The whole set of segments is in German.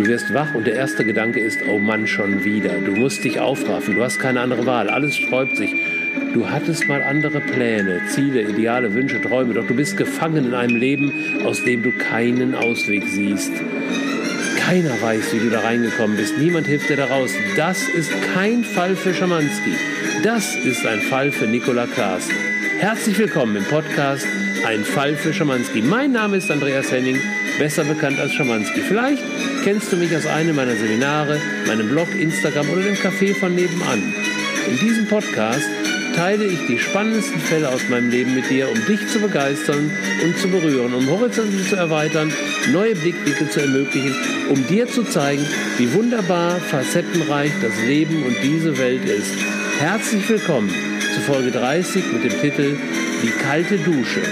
Du wirst wach und der erste Gedanke ist, oh Mann, schon wieder. Du musst dich aufraffen, du hast keine andere Wahl, alles sträubt sich. Du hattest mal andere Pläne, Ziele, Ideale, Wünsche, Träume, doch du bist gefangen in einem Leben, aus dem du keinen Ausweg siehst. Keiner weiß, wie du da reingekommen bist. Niemand hilft dir da raus. Das ist kein Fall für Schamanski. Das ist ein Fall für Nikola Klaassen. Herzlich willkommen im Podcast Ein Fall für Schamanski. Mein Name ist Andreas Henning, besser bekannt als Schamanski. Vielleicht kennst du mich aus einem meiner Seminare, meinem Blog, Instagram oder dem Café von nebenan. In diesem Podcast teile ich die spannendsten Fälle aus meinem Leben mit dir, um dich zu begeistern und zu berühren, um Horizonte zu erweitern, neue Blickwinkel zu ermöglichen, um dir zu zeigen, wie wunderbar, facettenreich das Leben und diese Welt ist. Herzlich willkommen zu Folge 30 mit dem Titel Die kalte Dusche.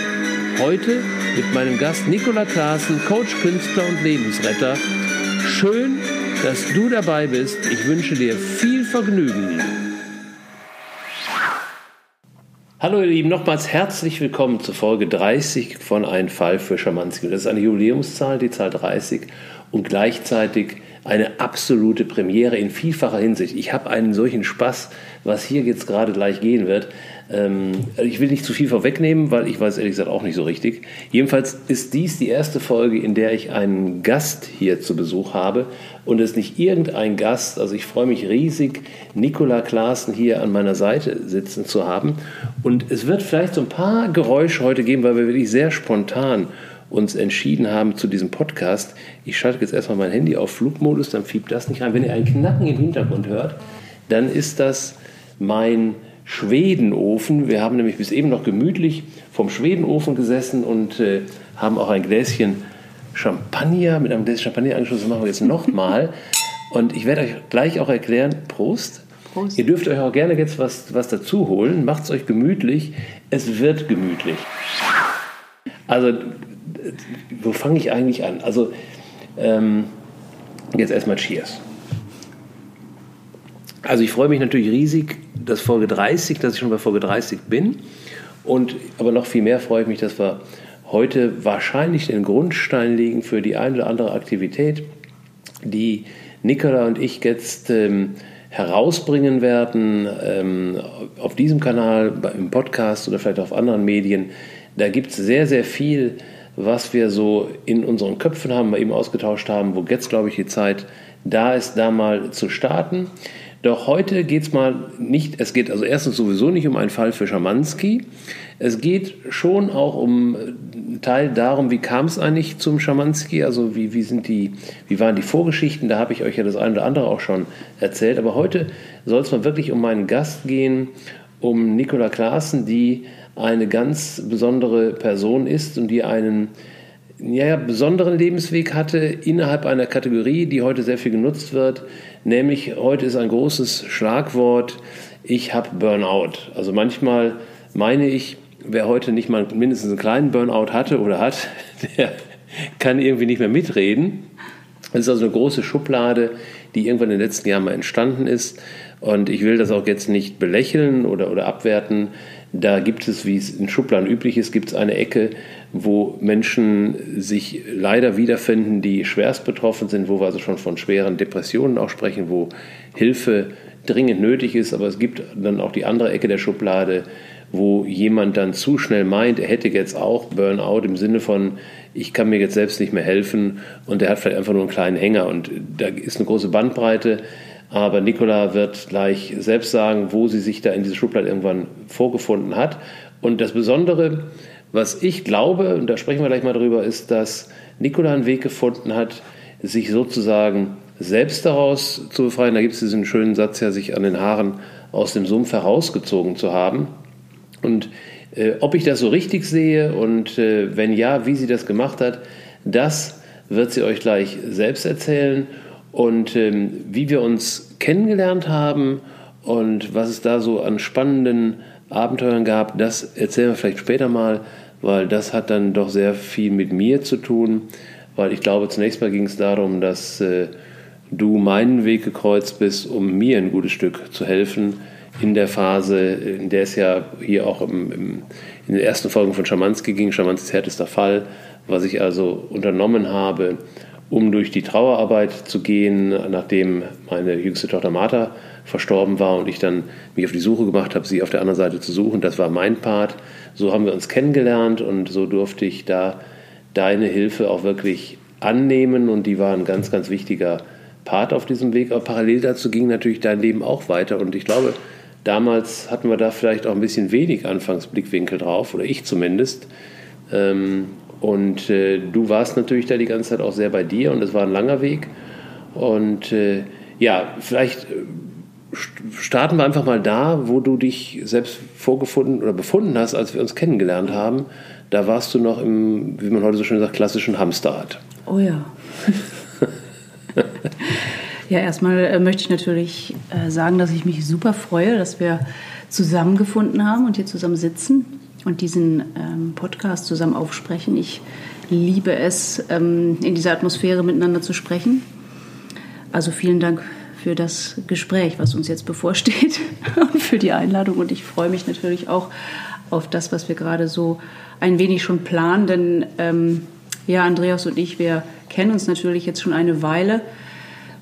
Heute mit meinem Gast Nikola Klaassen, Coach, Künstler und Lebensretter. Schön, dass du dabei bist. Ich wünsche dir viel Vergnügen. Hallo ihr Lieben, nochmals herzlich willkommen zur Folge 30 von Ein Fall für Schamanski. Das ist eine Jubiläumszahl, die Zahl 30 und gleichzeitig eine absolute Premiere in vielfacher Hinsicht. Ich habe einen solchen Spaß, was hier jetzt gerade gleich gehen wird. Ähm, ich will nicht zu viel vorwegnehmen, weil ich weiß ehrlich gesagt auch nicht so richtig. Jedenfalls ist dies die erste Folge, in der ich einen Gast hier zu Besuch habe und es nicht irgendein Gast. Also ich freue mich riesig, Nikola Klaassen hier an meiner Seite sitzen zu haben. Und es wird vielleicht so ein paar Geräusche heute geben, weil wir wirklich sehr spontan uns entschieden haben zu diesem Podcast. Ich schalte jetzt erstmal mein Handy auf Flugmodus, dann fiebt das nicht rein. Wenn ihr einen Knacken im Hintergrund hört, dann ist das mein Schwedenofen. Wir haben nämlich bis eben noch gemütlich vom Schwedenofen gesessen und äh, haben auch ein Gläschen Champagner mit einem Gläschen Champagner angeschlossen. Das machen wir jetzt nochmal. und ich werde euch gleich auch erklären, Prost. Prost. Ihr dürft euch auch gerne jetzt was, was dazu holen. Macht es euch gemütlich. Es wird gemütlich. Also, wo fange ich eigentlich an? Also, ähm, jetzt erstmal Cheers. Also ich freue mich natürlich riesig, dass Folge 30, dass ich schon bei Folge 30 bin. Und aber noch viel mehr freue ich mich, dass wir heute wahrscheinlich den Grundstein legen für die eine oder andere Aktivität, die Nicola und ich jetzt ähm, herausbringen werden ähm, auf diesem Kanal, im Podcast oder vielleicht auf anderen Medien. Da gibt es sehr, sehr viel, was wir so in unseren Köpfen haben, wir eben ausgetauscht haben, wo jetzt, glaube ich, die Zeit da ist, da mal zu starten. Doch heute geht es mal nicht, es geht also erstens sowieso nicht um einen Fall für Schamanski. Es geht schon auch um einen Teil darum, wie kam es eigentlich zum Schamanski, also wie, wie, sind die, wie waren die Vorgeschichten, da habe ich euch ja das eine oder andere auch schon erzählt. Aber heute soll es mal wirklich um meinen Gast gehen, um Nicola Klaassen, die eine ganz besondere Person ist und die einen ja, besonderen Lebensweg hatte innerhalb einer Kategorie, die heute sehr viel genutzt wird, nämlich heute ist ein großes Schlagwort, ich habe Burnout. Also manchmal meine ich, wer heute nicht mal mindestens einen kleinen Burnout hatte oder hat, der kann irgendwie nicht mehr mitreden. Das ist also eine große Schublade, die irgendwann in den letzten Jahren mal entstanden ist. Und ich will das auch jetzt nicht belächeln oder, oder abwerten. Da gibt es, wie es in Schubladen üblich ist, gibt es eine Ecke, wo Menschen sich leider wiederfinden, die schwerst betroffen sind, wo wir also schon von schweren Depressionen auch sprechen, wo Hilfe dringend nötig ist. Aber es gibt dann auch die andere Ecke der Schublade, wo jemand dann zu schnell meint, er hätte jetzt auch Burnout im Sinne von, ich kann mir jetzt selbst nicht mehr helfen und er hat vielleicht einfach nur einen kleinen Hänger. Und da ist eine große Bandbreite. Aber Nicola wird gleich selbst sagen, wo sie sich da in diese Schublade irgendwann vorgefunden hat. Und das Besondere, was ich glaube, und da sprechen wir gleich mal drüber, ist, dass Nicola einen Weg gefunden hat, sich sozusagen selbst daraus zu befreien. Da gibt es diesen schönen Satz ja, sich an den Haaren aus dem Sumpf herausgezogen zu haben. Und äh, ob ich das so richtig sehe und äh, wenn ja, wie sie das gemacht hat, das wird sie euch gleich selbst erzählen und ähm, wie wir uns kennengelernt haben und was es da so an spannenden Abenteuern gab, das erzählen wir vielleicht später mal, weil das hat dann doch sehr viel mit mir zu tun, weil ich glaube, zunächst mal ging es darum, dass äh, du meinen Weg gekreuzt bist, um mir ein gutes Stück zu helfen in der Phase, in der es ja hier auch im, im, in den ersten Folgen von Schamanski ging, Schamanskis härtester Fall, was ich also unternommen habe, um durch die Trauerarbeit zu gehen, nachdem meine jüngste Tochter Martha verstorben war und ich dann mich auf die Suche gemacht habe, sie auf der anderen Seite zu suchen. Das war mein Part. So haben wir uns kennengelernt und so durfte ich da deine Hilfe auch wirklich annehmen und die war ein ganz, ganz wichtiger Part auf diesem Weg. Aber parallel dazu ging natürlich dein Leben auch weiter und ich glaube, damals hatten wir da vielleicht auch ein bisschen wenig Anfangsblickwinkel drauf oder ich zumindest. Ähm, und äh, du warst natürlich da die ganze Zeit auch sehr bei dir und es war ein langer Weg. Und äh, ja, vielleicht äh, starten wir einfach mal da, wo du dich selbst vorgefunden oder befunden hast, als wir uns kennengelernt haben. Da warst du noch im, wie man heute so schön sagt, klassischen Hamsterrad. Oh ja. ja, erstmal äh, möchte ich natürlich äh, sagen, dass ich mich super freue, dass wir zusammengefunden haben und hier zusammen sitzen und diesen ähm, Podcast zusammen aufsprechen. Ich liebe es, ähm, in dieser Atmosphäre miteinander zu sprechen. Also vielen Dank für das Gespräch, was uns jetzt bevorsteht und für die Einladung. Und ich freue mich natürlich auch auf das, was wir gerade so ein wenig schon planen. Denn ähm, ja, Andreas und ich, wir kennen uns natürlich jetzt schon eine Weile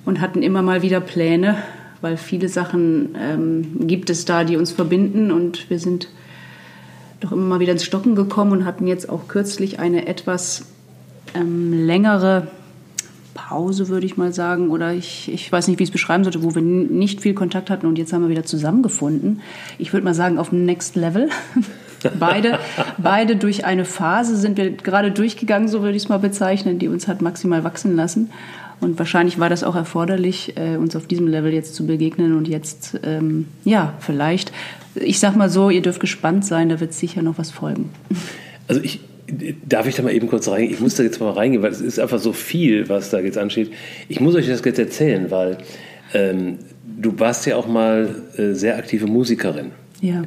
und hatten immer mal wieder Pläne, weil viele Sachen ähm, gibt es da, die uns verbinden. Und wir sind doch immer mal wieder ins Stocken gekommen und hatten jetzt auch kürzlich eine etwas ähm, längere Pause, würde ich mal sagen, oder ich, ich weiß nicht, wie ich es beschreiben sollte, wo wir nicht viel Kontakt hatten und jetzt haben wir wieder zusammengefunden. Ich würde mal sagen, auf dem Next Level. beide, beide durch eine Phase sind wir gerade durchgegangen, so würde ich es mal bezeichnen, die uns hat maximal wachsen lassen. Und wahrscheinlich war das auch erforderlich, äh, uns auf diesem Level jetzt zu begegnen und jetzt, ähm, ja, vielleicht, ich sag mal so, ihr dürft gespannt sein, da wird sicher noch was folgen. Also ich, Darf ich da mal eben kurz reingehen? Ich muss da jetzt mal reingehen, weil es ist einfach so viel, was da jetzt ansteht. Ich muss euch das jetzt erzählen, weil ähm, du warst ja auch mal äh, sehr aktive Musikerin. Ja.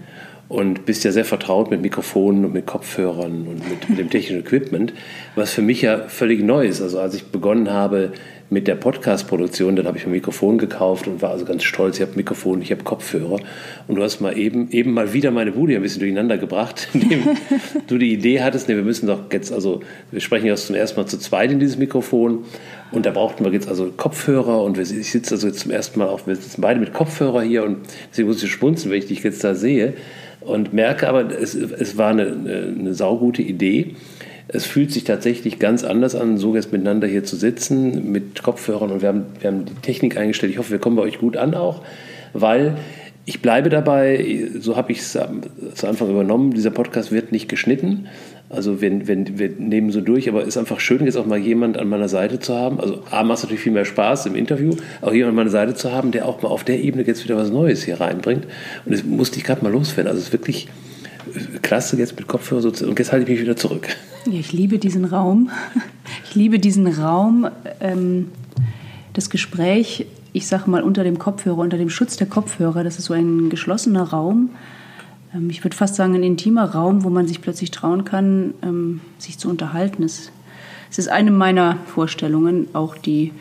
Und bist ja sehr vertraut mit Mikrofonen und mit Kopfhörern und mit, mit dem technischen Equipment, was für mich ja völlig neu ist. Also als ich begonnen habe, mit der Podcast-Produktion, dann habe ich ein Mikrofon gekauft und war also ganz stolz. Ich habe Mikrofon, ich habe Kopfhörer. Und du hast mal eben, eben mal wieder meine Bude ein bisschen durcheinander gebracht, indem du die Idee hattest, nee, wir müssen doch jetzt, also wir sprechen jetzt zum ersten Mal zu zweit in dieses Mikrofon. Und da brauchten wir jetzt also Kopfhörer und ich sitze also jetzt zum ersten Mal auch, wir sitzen beide mit Kopfhörer hier und deswegen muss ich spunzen, wenn ich dich jetzt da sehe. Und merke aber, es, es war eine, eine saugute Idee. Es fühlt sich tatsächlich ganz anders an, so jetzt miteinander hier zu sitzen mit Kopfhörern und wir haben, wir haben die Technik eingestellt. Ich hoffe, wir kommen bei euch gut an auch, weil ich bleibe dabei, so habe ich es zu Anfang übernommen, dieser Podcast wird nicht geschnitten. Also wir, wir, wir nehmen so durch, aber es ist einfach schön, jetzt auch mal jemand an meiner Seite zu haben. Also A macht es natürlich viel mehr Spaß im Interview, auch jemand an meiner Seite zu haben, der auch mal auf der Ebene jetzt wieder was Neues hier reinbringt. Und das musste ich gerade mal loswerden. Also es ist wirklich klasse jetzt mit Kopfhörer so, und jetzt halte ich mich wieder zurück. Ja, ich liebe diesen Raum. Ich liebe diesen Raum, ähm, das Gespräch, ich sage mal unter dem Kopfhörer, unter dem Schutz der Kopfhörer. Das ist so ein geschlossener Raum. Ähm, ich würde fast sagen ein intimer Raum, wo man sich plötzlich trauen kann, ähm, sich zu unterhalten. Es, es, ist eine meiner Vorstellungen, auch die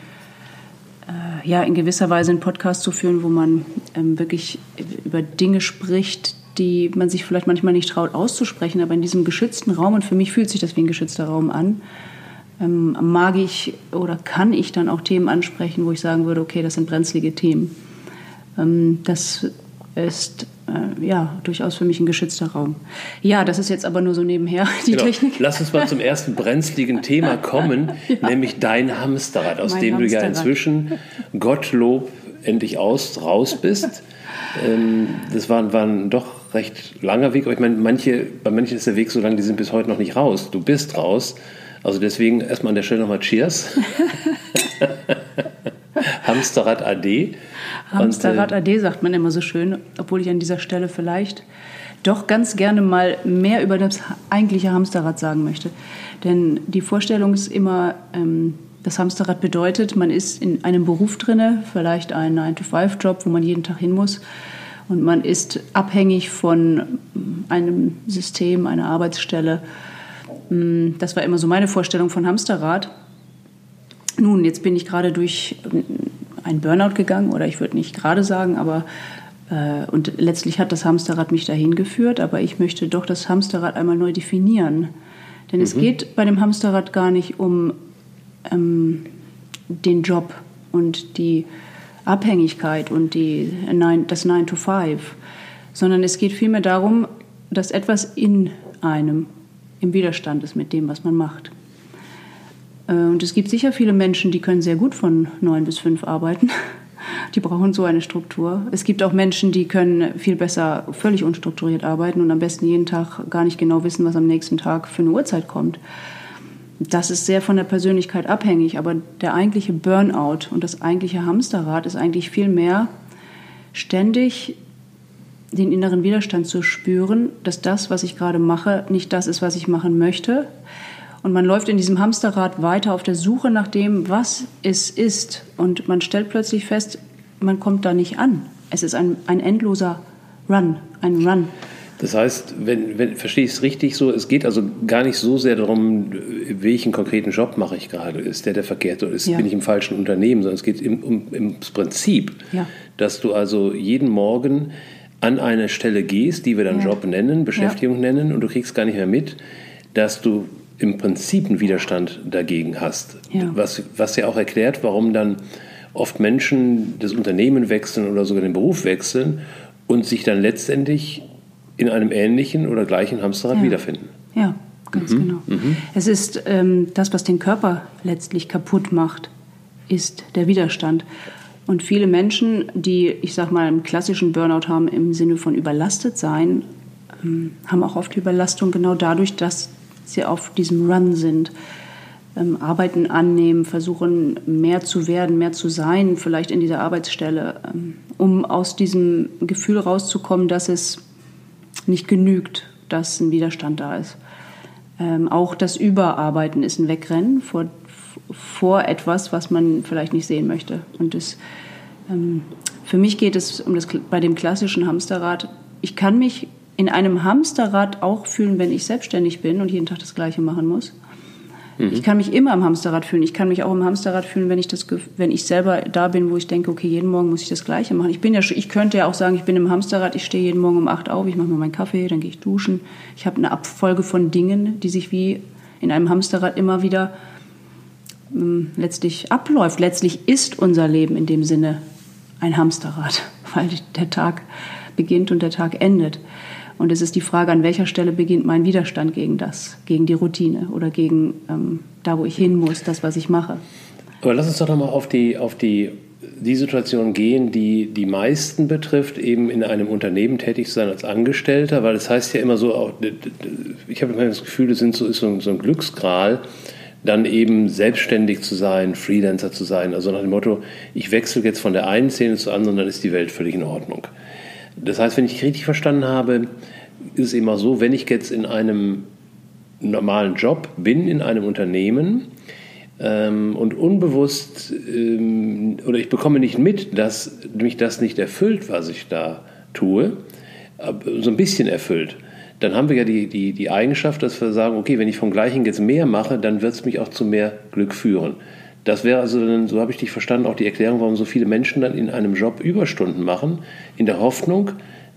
äh, ja in gewisser Weise einen Podcast zu führen, wo man ähm, wirklich über Dinge spricht, die man sich vielleicht manchmal nicht traut auszusprechen, aber in diesem geschützten Raum, und für mich fühlt sich das wie ein geschützter Raum an, ähm, mag ich oder kann ich dann auch Themen ansprechen, wo ich sagen würde, okay, das sind brenzlige Themen. Ähm, das ist äh, ja durchaus für mich ein geschützter Raum. Ja, das ist jetzt aber nur so nebenher die genau. Technik. Lass uns mal zum ersten brenzligen Thema kommen, ja. nämlich dein Hamsterrad, aus mein dem Hamsterrad. du ja inzwischen Gottlob endlich aus, raus bist. ähm, das war, war ein doch recht langer Weg, aber ich meine, manche, bei manchen ist der Weg so lang, die sind bis heute noch nicht raus. Du bist raus. Also deswegen erstmal an der Stelle nochmal Cheers. Hamsterrad AD. Hamsterrad Und, äh, AD sagt man immer so schön, obwohl ich an dieser Stelle vielleicht doch ganz gerne mal mehr über das eigentliche Hamsterrad sagen möchte. Denn die Vorstellung ist immer, ähm, das Hamsterrad bedeutet, man ist in einem Beruf drinne, vielleicht ein 9-to-5-Job, wo man jeden Tag hin muss und man ist abhängig von einem System, einer Arbeitsstelle. Mm, das war immer so meine Vorstellung von Hamsterrad. Nun, jetzt bin ich gerade durch einen Burnout gegangen, oder ich würde nicht gerade sagen, aber äh, und letztlich hat das Hamsterrad mich dahin geführt, aber ich möchte doch das Hamsterrad einmal neu definieren. Denn mhm. es geht bei dem Hamsterrad gar nicht um ähm, den Job und die Abhängigkeit und die, das 9 to 5, sondern es geht vielmehr darum, dass etwas in einem im Widerstand ist mit dem, was man macht. Äh, und es gibt sicher viele Menschen, die können sehr gut von 9 bis 5 arbeiten. Die brauchen so eine Struktur. Es gibt auch Menschen, die können viel besser völlig unstrukturiert arbeiten und am besten jeden Tag gar nicht genau wissen, was am nächsten Tag für eine Uhrzeit kommt. Das ist sehr von der Persönlichkeit abhängig, aber der eigentliche Burnout und das eigentliche Hamsterrad ist eigentlich viel mehr ständig den inneren Widerstand zu spüren, dass das, was ich gerade mache, nicht das ist, was ich machen möchte. Und man läuft in diesem Hamsterrad weiter auf der Suche nach dem, was es ist. Und man stellt plötzlich fest, man kommt da nicht an. Es ist ein, ein endloser Run, ein Run. Das heißt, wenn, wenn, verstehe ich es richtig so, es geht also gar nicht so sehr darum, welchen konkreten Job mache ich gerade. Ist der der verkehrte oder ist, ja. bin ich im falschen Unternehmen, sondern es geht im, um, ums Prinzip, ja. dass du also jeden Morgen an eine Stelle gehst, die wir dann ja. Job nennen, Beschäftigung nennen und du kriegst gar nicht mehr mit, dass du im Prinzip einen Widerstand dagegen hast. Was, was ja auch erklärt, warum dann oft Menschen das Unternehmen wechseln oder sogar den Beruf wechseln und sich dann letztendlich in einem ähnlichen oder gleichen Hamsterrad ja. wiederfinden. Ja, ganz mhm. genau. Mhm. Es ist ähm, das, was den Körper letztlich kaputt macht, ist der Widerstand. Und viele Menschen, die, ich sag mal, einen klassischen Burnout haben im Sinne von überlastet sein, ähm, haben auch oft Überlastung genau dadurch, dass sie auf diesem Run sind. Ähm, Arbeiten annehmen, versuchen mehr zu werden, mehr zu sein, vielleicht in dieser Arbeitsstelle, ähm, um aus diesem Gefühl rauszukommen, dass es nicht genügt, dass ein Widerstand da ist. Ähm, auch das Überarbeiten ist ein Wegrennen vor, vor etwas, was man vielleicht nicht sehen möchte. Und das, ähm, für mich geht es um das, bei dem klassischen Hamsterrad. Ich kann mich in einem Hamsterrad auch fühlen, wenn ich selbstständig bin und jeden Tag das Gleiche machen muss. Mhm. Ich kann mich immer im Hamsterrad fühlen. Ich kann mich auch im Hamsterrad fühlen, wenn ich, das, wenn ich selber da bin, wo ich denke, okay, jeden Morgen muss ich das Gleiche machen. Ich, bin ja, ich könnte ja auch sagen, ich bin im Hamsterrad, ich stehe jeden Morgen um acht auf, ich mache mir meinen Kaffee, dann gehe ich duschen. Ich habe eine Abfolge von Dingen, die sich wie in einem Hamsterrad immer wieder ähm, letztlich abläuft. Letztlich ist unser Leben in dem Sinne ein Hamsterrad, weil der Tag beginnt und der Tag endet. Und es ist die Frage, an welcher Stelle beginnt mein Widerstand gegen das, gegen die Routine oder gegen ähm, da, wo ich hin muss, das, was ich mache. Aber lass uns doch nochmal auf die, auf die, die Situation gehen, die die meisten betrifft, eben in einem Unternehmen tätig zu sein als Angestellter, weil das heißt ja immer so, auch, ich habe immer das Gefühl, das sind so, ist so, so ein Glücksgral, dann eben selbstständig zu sein, Freelancer zu sein. Also nach dem Motto, ich wechsle jetzt von der einen Szene zur anderen, dann ist die Welt völlig in Ordnung. Das heißt, wenn ich richtig verstanden habe, ist es immer so, wenn ich jetzt in einem normalen Job bin, in einem Unternehmen ähm, und unbewusst ähm, oder ich bekomme nicht mit, dass mich das nicht erfüllt, was ich da tue, so ein bisschen erfüllt, dann haben wir ja die, die, die Eigenschaft, dass wir sagen, okay, wenn ich vom Gleichen jetzt mehr mache, dann wird es mich auch zu mehr Glück führen. Das wäre also, so habe ich dich verstanden, auch die Erklärung, warum so viele Menschen dann in einem Job Überstunden machen, in der Hoffnung,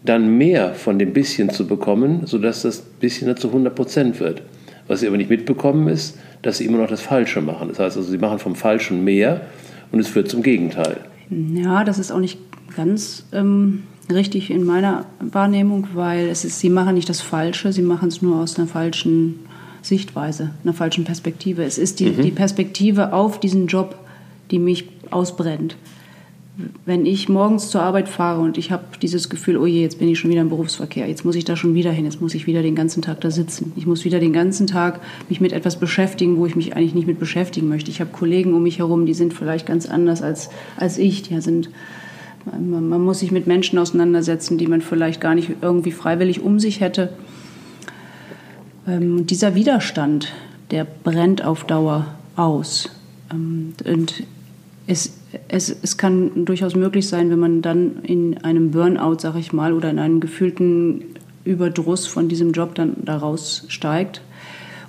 dann mehr von dem bisschen zu bekommen, sodass das bisschen dann zu 100 Prozent wird. Was sie aber nicht mitbekommen ist, dass sie immer noch das Falsche machen. Das heißt also, sie machen vom Falschen mehr und es führt zum Gegenteil. Ja, das ist auch nicht ganz ähm, richtig in meiner Wahrnehmung, weil es ist, sie machen nicht das Falsche, sie machen es nur aus einer falschen Sichtweise, einer falschen Perspektive. Es ist die, mhm. die Perspektive auf diesen Job, die mich ausbrennt. Wenn ich morgens zur Arbeit fahre und ich habe dieses Gefühl, oh je, jetzt bin ich schon wieder im Berufsverkehr, jetzt muss ich da schon wieder hin, jetzt muss ich wieder den ganzen Tag da sitzen. Ich muss wieder den ganzen Tag mich mit etwas beschäftigen, wo ich mich eigentlich nicht mit beschäftigen möchte. Ich habe Kollegen um mich herum, die sind vielleicht ganz anders als, als ich. Die sind, man, man muss sich mit Menschen auseinandersetzen, die man vielleicht gar nicht irgendwie freiwillig um sich hätte. Ähm, dieser Widerstand, der brennt auf Dauer aus. Ähm, und es, es, es kann durchaus möglich sein, wenn man dann in einem Burnout, sag ich mal, oder in einem gefühlten Überdruss von diesem Job dann daraus steigt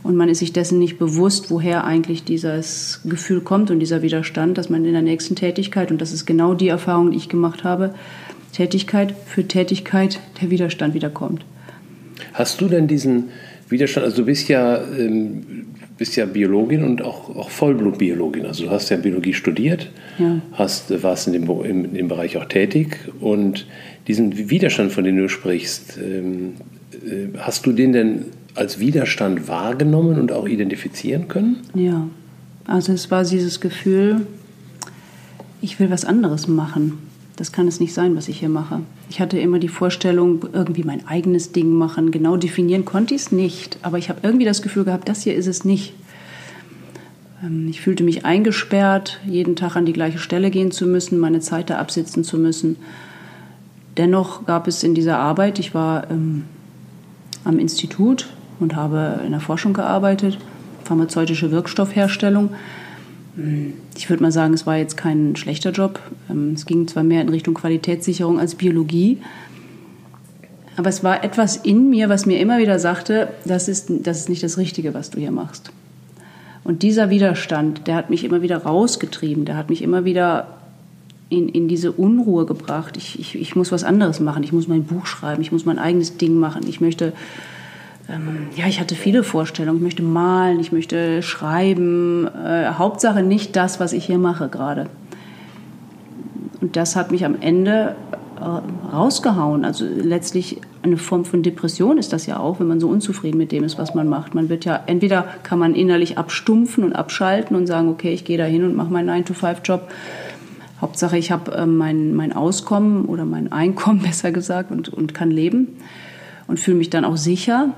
und man ist sich dessen nicht bewusst, woher eigentlich dieses Gefühl kommt und dieser Widerstand, dass man in der nächsten Tätigkeit, und das ist genau die Erfahrung, die ich gemacht habe, Tätigkeit für Tätigkeit der Widerstand wiederkommt. Hast du denn diesen Widerstand, also du bist ja, ähm, bist ja Biologin und auch, auch Vollblutbiologin. Also du hast ja Biologie studiert, ja. hast, warst in dem, in dem Bereich auch tätig und diesen Widerstand, von dem du sprichst, ähm, äh, hast du den denn als Widerstand wahrgenommen und auch identifizieren können? Ja, also es war dieses Gefühl, ich will was anderes machen. Das kann es nicht sein, was ich hier mache. Ich hatte immer die Vorstellung, irgendwie mein eigenes Ding machen. Genau definieren konnte ich es nicht, aber ich habe irgendwie das Gefühl gehabt, das hier ist es nicht. Ähm, ich fühlte mich eingesperrt, jeden Tag an die gleiche Stelle gehen zu müssen, meine Zeit da absitzen zu müssen. Dennoch gab es in dieser Arbeit, ich war ähm, am Institut und habe in der Forschung gearbeitet, pharmazeutische Wirkstoffherstellung. Ich würde mal sagen, es war jetzt kein schlechter Job. Ähm, es ging zwar mehr in Richtung Qualitätssicherung als Biologie, aber es war etwas in mir, was mir immer wieder sagte, das ist, das ist nicht das Richtige, was du hier machst. Und dieser Widerstand, der hat mich immer wieder rausgetrieben, der hat mich immer wieder in, in diese Unruhe gebracht. Ich, ich, ich muss was anderes machen, ich muss mein Buch schreiben, ich muss mein eigenes Ding machen, ich möchte ähm, ja, ich hatte viele Vorstellungen. Ich möchte malen, ich möchte schreiben. Äh, Hauptsache nicht das, was ich hier mache gerade. Und das hat mich am Ende äh, rausgehauen. Also letztlich eine Form von Depression ist das ja auch, wenn man so unzufrieden mit dem ist, was man macht. Man wird ja, entweder kann man innerlich abstumpfen und abschalten und sagen, okay, ich gehe da hin und mache meinen 9-to-5-Job. Hauptsache, ich habe äh, mein, mein Auskommen oder mein Einkommen, besser gesagt, und, und kann leben und fühle mich dann auch sicher.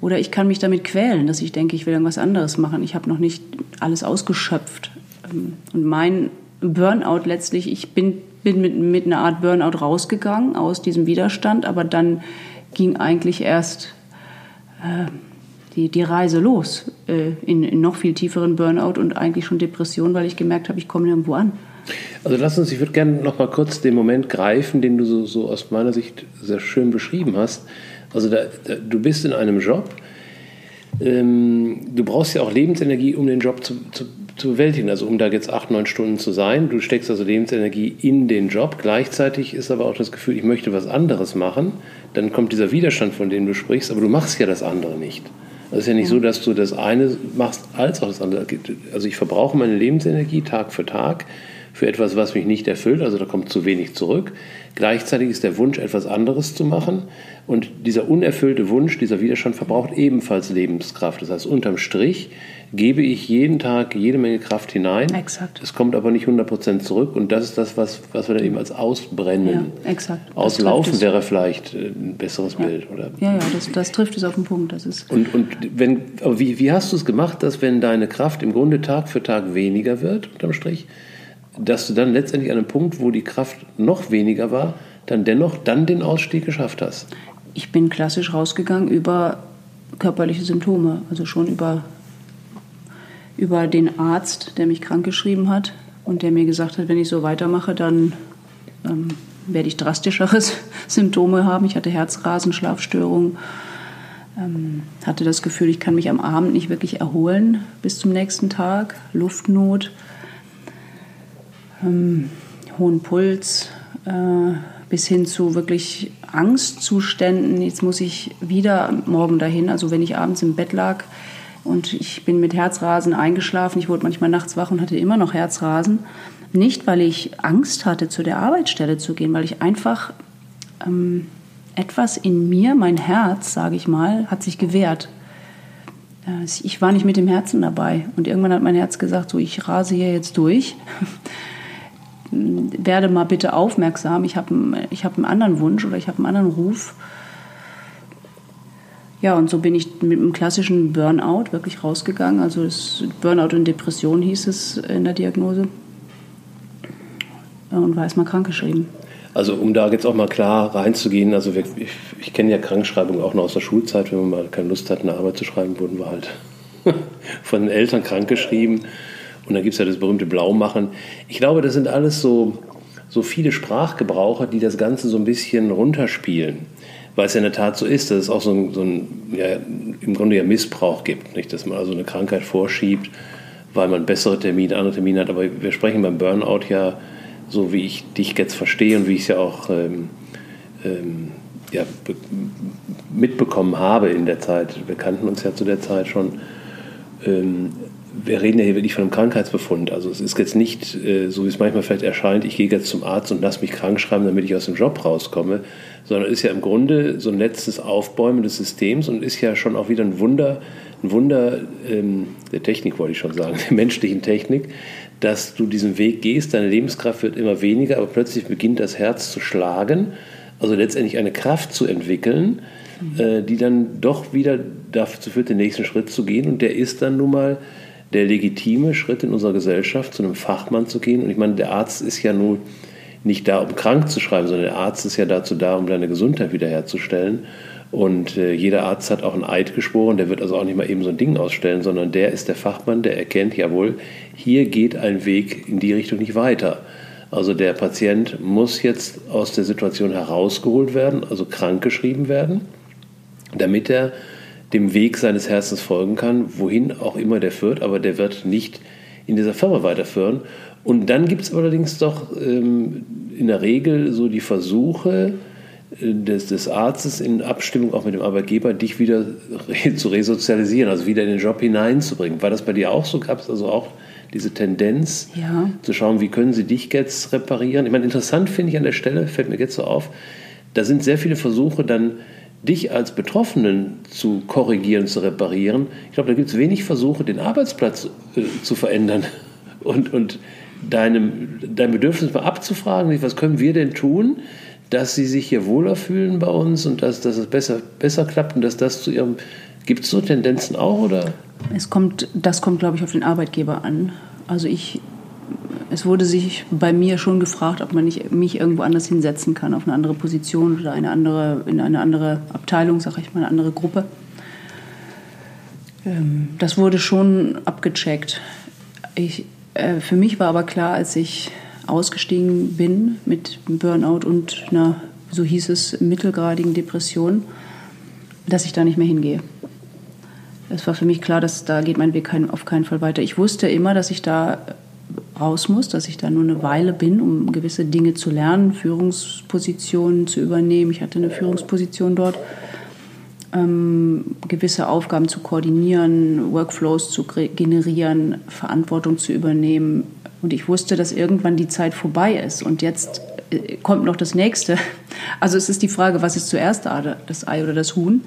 Oder ich kann mich damit quälen, dass ich denke, ich will irgendwas anderes machen. Ich habe noch nicht alles ausgeschöpft. Ähm, und mein Burnout letztlich, ich bin, bin mit, mit einer Art Burnout rausgegangen aus diesem Widerstand, aber dann ging eigentlich erst äh, die, die Reise los äh, in, in noch viel tieferen Burnout und eigentlich schon Depression, weil ich gemerkt habe, ich komme nirgendwo an. Also lass uns, ich würde gerne noch mal kurz den Moment greifen, den du so, so aus meiner Sicht sehr schön beschrieben hast. Also da, da, du bist in einem Job, ähm, du brauchst ja auch Lebensenergie, um den Job zu, zu, zu bewältigen, also um da jetzt acht, neun Stunden zu sein. Du steckst also Lebensenergie in den Job. Gleichzeitig ist aber auch das Gefühl, ich möchte was anderes machen. Dann kommt dieser Widerstand, von dem du sprichst, aber du machst ja das andere nicht. Es ist ja nicht so, dass du das eine machst als auch das andere. Also ich verbrauche meine Lebensenergie Tag für Tag für etwas, was mich nicht erfüllt, also da kommt zu wenig zurück. Gleichzeitig ist der Wunsch, etwas anderes zu machen. Und dieser unerfüllte Wunsch, dieser Widerstand verbraucht ebenfalls Lebenskraft. Das heißt, unterm Strich gebe ich jeden Tag jede Menge Kraft hinein. Exakt. Es kommt aber nicht 100% zurück. Und das ist das, was, was wir dann eben als Ausbrennen. Ja, exakt. Auslaufen wäre vielleicht äh, ein besseres ja. Bild. Oder? Ja, ja, das, das trifft es auf den Punkt. Das ist und und wenn, aber wie, wie hast du es gemacht, dass wenn deine Kraft im Grunde Tag für Tag weniger wird, unterm Strich, dass du dann letztendlich an einem Punkt, wo die Kraft noch weniger war, dann dennoch dann den Ausstieg geschafft hast? Ich bin klassisch rausgegangen über körperliche Symptome, also schon über, über den Arzt, der mich krankgeschrieben hat und der mir gesagt hat, wenn ich so weitermache, dann ähm, werde ich drastischere Symptome haben. Ich hatte Herzrasen, Schlafstörungen, ähm, hatte das Gefühl, ich kann mich am Abend nicht wirklich erholen bis zum nächsten Tag, Luftnot ähm, hohen Puls äh, bis hin zu wirklich Angstzuständen. Jetzt muss ich wieder morgen dahin. Also wenn ich abends im Bett lag und ich bin mit Herzrasen eingeschlafen, ich wurde manchmal nachts wach und hatte immer noch Herzrasen. Nicht, weil ich Angst hatte, zu der Arbeitsstelle zu gehen, weil ich einfach ähm, etwas in mir, mein Herz, sage ich mal, hat sich gewehrt. Äh, ich war nicht mit dem Herzen dabei. Und irgendwann hat mein Herz gesagt, so, ich rase hier jetzt durch. werde mal bitte aufmerksam, ich habe ich hab einen anderen Wunsch oder ich habe einen anderen Ruf. Ja, und so bin ich mit einem klassischen Burnout wirklich rausgegangen. Also Burnout und Depression hieß es in der Diagnose. Und war erstmal krankgeschrieben. Also um da jetzt auch mal klar reinzugehen, also ich, ich kenne ja Krankschreibung auch noch aus der Schulzeit, wenn man mal keine Lust hat, eine Arbeit zu schreiben, wurden wir halt von den Eltern krankgeschrieben. Und dann gibt es ja das berühmte Blaumachen. Ich glaube, das sind alles so, so viele Sprachgebraucher, die das Ganze so ein bisschen runterspielen. Weil es ja in der Tat so ist, dass es auch so ein, so ein ja, im Grunde ja Missbrauch gibt. Nicht? Dass man also eine Krankheit vorschiebt, weil man bessere Termine, andere Termine hat. Aber wir sprechen beim Burnout ja, so wie ich dich jetzt verstehe und wie ich es ja auch ähm, ähm, ja, mitbekommen habe in der Zeit, wir kannten uns ja zu der Zeit schon, ähm, wir reden ja hier wirklich von einem Krankheitsbefund. Also es ist jetzt nicht äh, so, wie es manchmal vielleicht erscheint, ich gehe jetzt zum Arzt und lasse mich krank schreiben, damit ich aus dem Job rauskomme, sondern ist ja im Grunde so ein letztes Aufbäumen des Systems und ist ja schon auch wieder ein Wunder, ein Wunder ähm, der Technik, wollte ich schon sagen, der menschlichen Technik, dass du diesen Weg gehst, deine Lebenskraft wird immer weniger, aber plötzlich beginnt das Herz zu schlagen, also letztendlich eine Kraft zu entwickeln, mhm. äh, die dann doch wieder dazu führt, den nächsten Schritt zu gehen und der ist dann nun mal der legitime Schritt in unserer Gesellschaft, zu einem Fachmann zu gehen. Und ich meine, der Arzt ist ja nun nicht da, um krank zu schreiben, sondern der Arzt ist ja dazu da, um deine Gesundheit wiederherzustellen. Und äh, jeder Arzt hat auch ein Eid geschworen, der wird also auch nicht mal eben so ein Ding ausstellen, sondern der ist der Fachmann, der erkennt, jawohl, hier geht ein Weg in die Richtung nicht weiter. Also der Patient muss jetzt aus der Situation herausgeholt werden, also krankgeschrieben werden, damit er dem Weg seines Herzens folgen kann, wohin auch immer der führt, aber der wird nicht in dieser Firma weiterführen. Und dann gibt es allerdings doch ähm, in der Regel so die Versuche äh, des, des, Arztes in Abstimmung auch mit dem Arbeitgeber, dich wieder re zu resozialisieren, also wieder in den Job hineinzubringen. War das bei dir auch so? Gab es also auch diese Tendenz ja. zu schauen, wie können sie dich jetzt reparieren? Ich meine, interessant finde ich an der Stelle, fällt mir jetzt so auf, da sind sehr viele Versuche dann dich als Betroffenen zu korrigieren, zu reparieren, ich glaube, da gibt es wenig Versuche, den Arbeitsplatz äh, zu verändern und, und deinem, dein Bedürfnis mal abzufragen, was können wir denn tun, dass sie sich hier wohler fühlen bei uns und dass, dass es besser, besser klappt und dass das zu ihrem. Gibt es so Tendenzen auch? Oder? Es kommt, das kommt, glaube ich, auf den Arbeitgeber an. Also ich es wurde sich bei mir schon gefragt, ob man nicht mich irgendwo anders hinsetzen kann, auf eine andere Position oder eine andere, in eine andere Abteilung, sage ich mal, eine andere Gruppe. Ähm, das wurde schon abgecheckt. Ich, äh, für mich war aber klar, als ich ausgestiegen bin mit Burnout und einer, so hieß es, mittelgradigen Depression, dass ich da nicht mehr hingehe. Es war für mich klar, dass da geht mein Weg kein, auf keinen Fall weiter. Ich wusste immer, dass ich da raus muss, dass ich da nur eine Weile bin, um gewisse Dinge zu lernen, Führungspositionen zu übernehmen. Ich hatte eine Führungsposition dort, ähm, gewisse Aufgaben zu koordinieren, Workflows zu generieren, Verantwortung zu übernehmen. Und ich wusste, dass irgendwann die Zeit vorbei ist. Und jetzt äh, kommt noch das nächste. Also es ist die Frage, was ist zuerst da, das Ei oder das Huhn?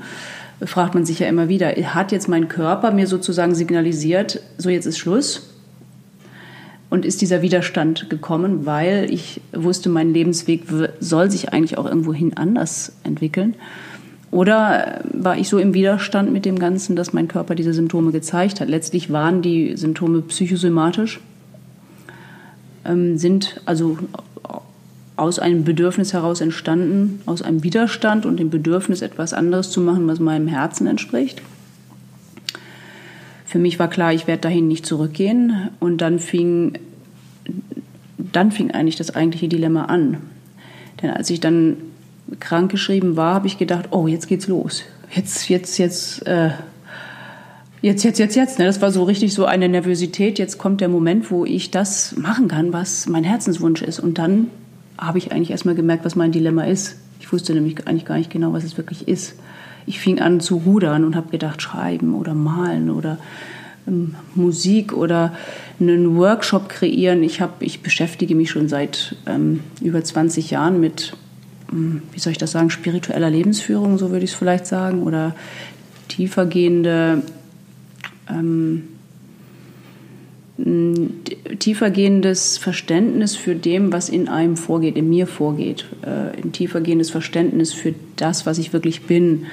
Fragt man sich ja immer wieder. Hat jetzt mein Körper mir sozusagen signalisiert, so jetzt ist Schluss? Und ist dieser Widerstand gekommen, weil ich wusste, mein Lebensweg soll sich eigentlich auch irgendwohin anders entwickeln. Oder war ich so im Widerstand mit dem Ganzen, dass mein Körper diese Symptome gezeigt hat? Letztlich waren die Symptome psychosomatisch, ähm, sind also aus einem Bedürfnis heraus entstanden, aus einem Widerstand und dem Bedürfnis, etwas anderes zu machen, was meinem Herzen entspricht. Für mich war klar, ich werde dahin nicht zurückgehen. Und dann fing, dann fing eigentlich das eigentliche Dilemma an. Denn als ich dann krankgeschrieben war, habe ich gedacht, oh, jetzt geht's los. Jetzt, jetzt, jetzt, äh, jetzt, jetzt, jetzt, jetzt. Ne? Das war so richtig so eine Nervosität. Jetzt kommt der Moment, wo ich das machen kann, was mein Herzenswunsch ist. Und dann habe ich eigentlich erstmal gemerkt, was mein Dilemma ist. Ich wusste nämlich eigentlich gar nicht genau, was es wirklich ist ich fing an zu rudern und habe gedacht, schreiben oder malen oder ähm, Musik oder einen Workshop kreieren. Ich, hab, ich beschäftige mich schon seit ähm, über 20 Jahren mit, ähm, wie soll ich das sagen, spiritueller Lebensführung, so würde ich es vielleicht sagen, oder tiefergehende ähm, tiefergehendes Verständnis für dem, was in einem vorgeht, in mir vorgeht, äh, ein tiefergehendes Verständnis für das, was ich wirklich bin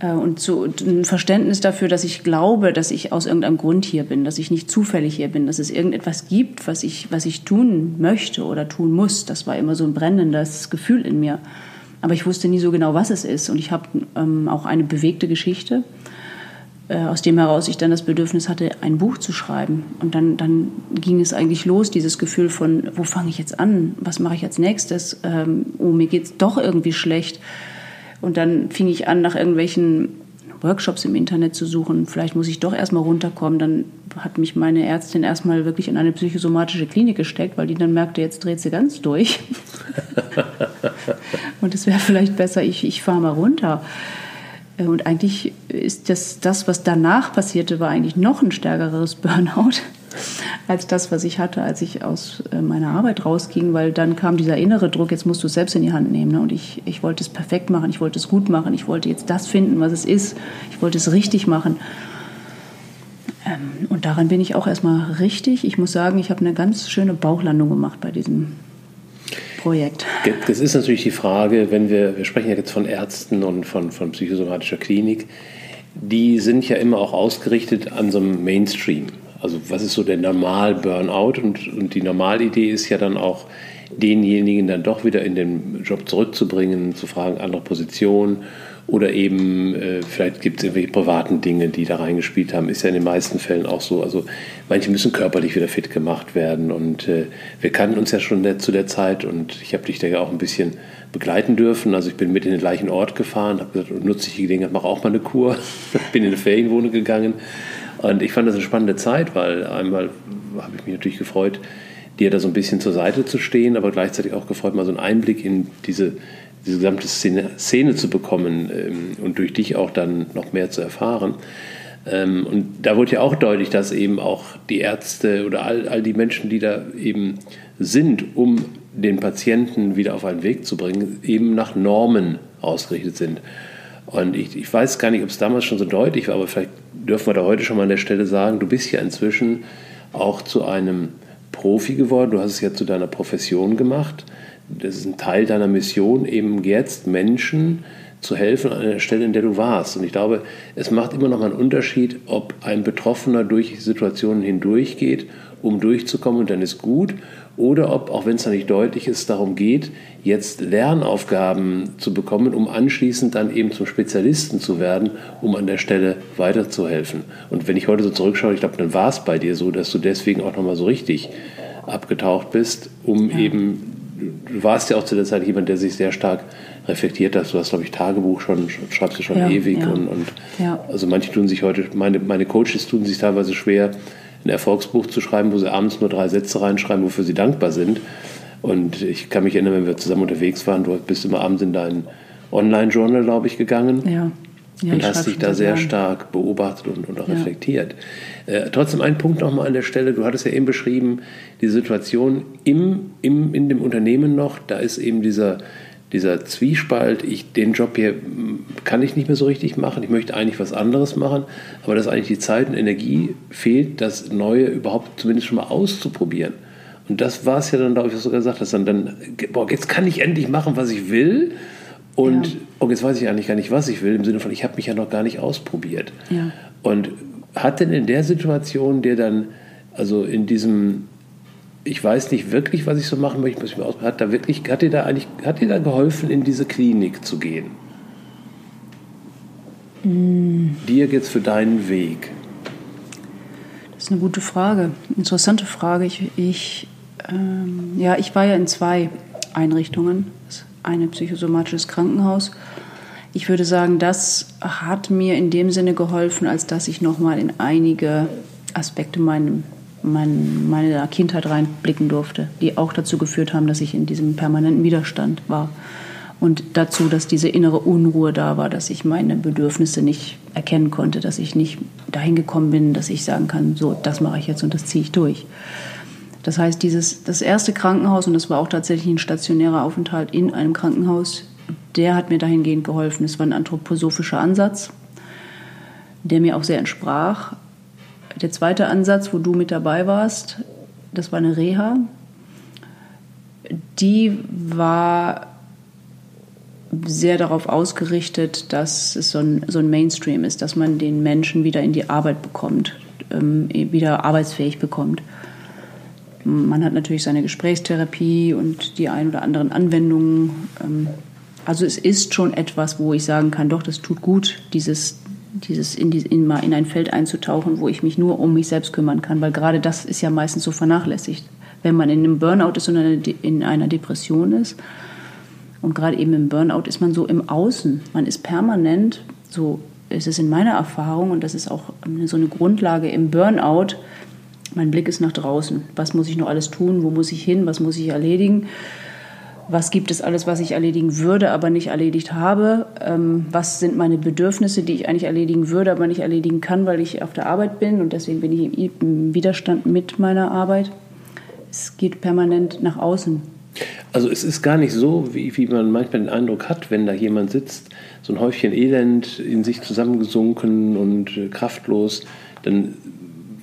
äh, und so ein Verständnis dafür, dass ich glaube, dass ich aus irgendeinem Grund hier bin, dass ich nicht zufällig hier bin, dass es irgendetwas gibt, was ich, was ich tun möchte oder tun muss. Das war immer so ein brennendes Gefühl in mir. Aber ich wusste nie so genau, was es ist. Und ich habe ähm, auch eine bewegte Geschichte aus dem heraus ich dann das Bedürfnis hatte, ein Buch zu schreiben. Und dann, dann ging es eigentlich los, dieses Gefühl von, wo fange ich jetzt an? Was mache ich als nächstes? Ähm, oh, mir geht es doch irgendwie schlecht. Und dann fing ich an, nach irgendwelchen Workshops im Internet zu suchen. Vielleicht muss ich doch erstmal runterkommen. Dann hat mich meine Ärztin erstmal wirklich in eine psychosomatische Klinik gesteckt, weil die dann merkte, jetzt dreht sie ganz durch. und es wäre vielleicht besser, ich, ich fahre mal runter. Äh, und eigentlich ist das, das, was danach passierte, war eigentlich noch ein stärkeres Burnout als das, was ich hatte, als ich aus äh, meiner Arbeit rausging, weil dann kam dieser innere Druck, jetzt musst du es selbst in die Hand nehmen. Ne? Und ich, ich wollte es perfekt machen, ich wollte es gut machen, ich wollte jetzt das finden, was es ist, ich wollte es richtig machen. Ähm, und daran bin ich auch erstmal richtig. Ich muss sagen, ich habe eine ganz schöne Bauchlandung gemacht bei diesem Projekt. Das ist natürlich die Frage, wenn wir, wir sprechen ja jetzt von Ärzten und von, von psychosomatischer Klinik, die sind ja immer auch ausgerichtet an so einem Mainstream. Also was ist so der Normal-Burnout? Und, und die Normalidee ist ja dann auch, denjenigen dann doch wieder in den Job zurückzubringen, zu fragen, andere Position oder eben äh, vielleicht gibt es irgendwelche privaten Dinge, die da reingespielt haben. Ist ja in den meisten Fällen auch so. Also manche müssen körperlich wieder fit gemacht werden. Und äh, wir kannten uns ja schon der, zu der Zeit und ich habe dich da ja auch ein bisschen begleiten dürfen. Also ich bin mit in den gleichen Ort gefahren, habe gesagt, nutze ich die Gelegenheit, mache auch mal eine Kur. bin in eine Ferienwohnung gegangen. Und ich fand das eine spannende Zeit, weil einmal habe ich mich natürlich gefreut, dir da so ein bisschen zur Seite zu stehen, aber gleichzeitig auch gefreut, mal so einen Einblick in diese diese gesamte Szene, Szene zu bekommen ähm, und durch dich auch dann noch mehr zu erfahren. Ähm, und da wurde ja auch deutlich, dass eben auch die Ärzte oder all, all die Menschen, die da eben sind, um den Patienten wieder auf einen Weg zu bringen, eben nach Normen ausgerichtet sind. Und ich, ich weiß gar nicht, ob es damals schon so deutlich war, aber vielleicht dürfen wir da heute schon mal an der Stelle sagen, du bist ja inzwischen auch zu einem Profi geworden, du hast es ja zu deiner Profession gemacht das ist ein Teil deiner Mission, eben jetzt Menschen zu helfen an der Stelle, in der du warst. Und ich glaube, es macht immer noch mal einen Unterschied, ob ein Betroffener durch Situationen hindurchgeht, um durchzukommen und dann ist gut, oder ob, auch wenn es da nicht deutlich ist, darum geht, jetzt Lernaufgaben zu bekommen, um anschließend dann eben zum Spezialisten zu werden, um an der Stelle weiterzuhelfen. Und wenn ich heute so zurückschaue, ich glaube, dann war es bei dir so, dass du deswegen auch noch mal so richtig abgetaucht bist, um ja. eben du warst ja auch zu der Zeit jemand, der sich sehr stark reflektiert hat. Du hast, glaube ich, Tagebuch schon, schreibst du schon ja, ewig. Ja. Und, und ja. also manche tun sich heute, meine, meine Coaches tun sich teilweise schwer, ein Erfolgsbuch zu schreiben, wo sie abends nur drei Sätze reinschreiben, wofür sie dankbar sind. Und ich kann mich erinnern, wenn wir zusammen unterwegs waren, du bist immer abends in dein Online-Journal, glaube ich, gegangen. Ja. Ja, und hast dich da sehr gern. stark beobachtet und, und auch ja. reflektiert. Äh, trotzdem ein Punkt nochmal an der Stelle, du hattest ja eben beschrieben, die Situation im, im, in dem Unternehmen noch, da ist eben dieser, dieser Zwiespalt, ich, den Job hier kann ich nicht mehr so richtig machen, ich möchte eigentlich was anderes machen, aber dass eigentlich die Zeit und Energie fehlt, das Neue überhaupt zumindest schon mal auszuprobieren. Und das war es ja dann, glaube ich, was du gesagt hast, dann, dann boah, jetzt kann ich endlich machen, was ich will und ja. oh, jetzt weiß ich eigentlich gar nicht, was ich will, im Sinne von, ich habe mich ja noch gar nicht ausprobiert. Ja. Und hat denn in der Situation, der dann, also in diesem, ich weiß nicht wirklich, was ich so machen möchte, was ich mir aus, hat da wirklich, hat dir da eigentlich, hat dir da geholfen, in diese Klinik zu gehen? Mm. Dir geht's für deinen Weg. Das ist eine gute Frage, interessante Frage. Ich, ich ähm, ja, ich war ja in zwei Einrichtungen ein psychosomatisches Krankenhaus. Ich würde sagen, das hat mir in dem Sinne geholfen, als dass ich nochmal in einige Aspekte mein, mein, meiner Kindheit reinblicken durfte, die auch dazu geführt haben, dass ich in diesem permanenten Widerstand war. Und dazu, dass diese innere Unruhe da war, dass ich meine Bedürfnisse nicht erkennen konnte, dass ich nicht dahin gekommen bin, dass ich sagen kann, so, das mache ich jetzt und das ziehe ich durch. Das heißt, dieses, das erste Krankenhaus, und das war auch tatsächlich ein stationärer Aufenthalt in einem Krankenhaus, der hat mir dahingehend geholfen. Es war ein anthroposophischer Ansatz, der mir auch sehr entsprach. Der zweite Ansatz, wo du mit dabei warst, das war eine Reha. Die war sehr darauf ausgerichtet, dass es so ein, so ein Mainstream ist, dass man den Menschen wieder in die Arbeit bekommt, ähm, wieder arbeitsfähig bekommt. Man hat natürlich seine Gesprächstherapie und die ein oder anderen Anwendungen. Ähm, also es ist schon etwas, wo ich sagen kann, doch, das tut gut, dieses, dieses in, die, in, in ein Feld einzutauchen, wo ich mich nur um mich selbst kümmern kann, weil gerade das ist ja meistens so vernachlässigt. Wenn man in einem Burnout ist und in einer Depression ist, und gerade eben im Burnout ist man so im Außen, man ist permanent, so ist es in meiner Erfahrung, und das ist auch so eine Grundlage im Burnout, mein Blick ist nach draußen. Was muss ich noch alles tun? Wo muss ich hin? Was muss ich erledigen? was gibt es alles, was ich erledigen würde, aber nicht erledigt habe, ähm, was sind meine Bedürfnisse, die ich eigentlich erledigen würde, aber nicht erledigen kann, weil ich auf der Arbeit bin und deswegen bin ich im Widerstand mit meiner Arbeit. Es geht permanent nach außen. Also es ist gar nicht so, wie, wie man manchmal den Eindruck hat, wenn da jemand sitzt, so ein Häufchen Elend in sich zusammengesunken und äh, kraftlos, dann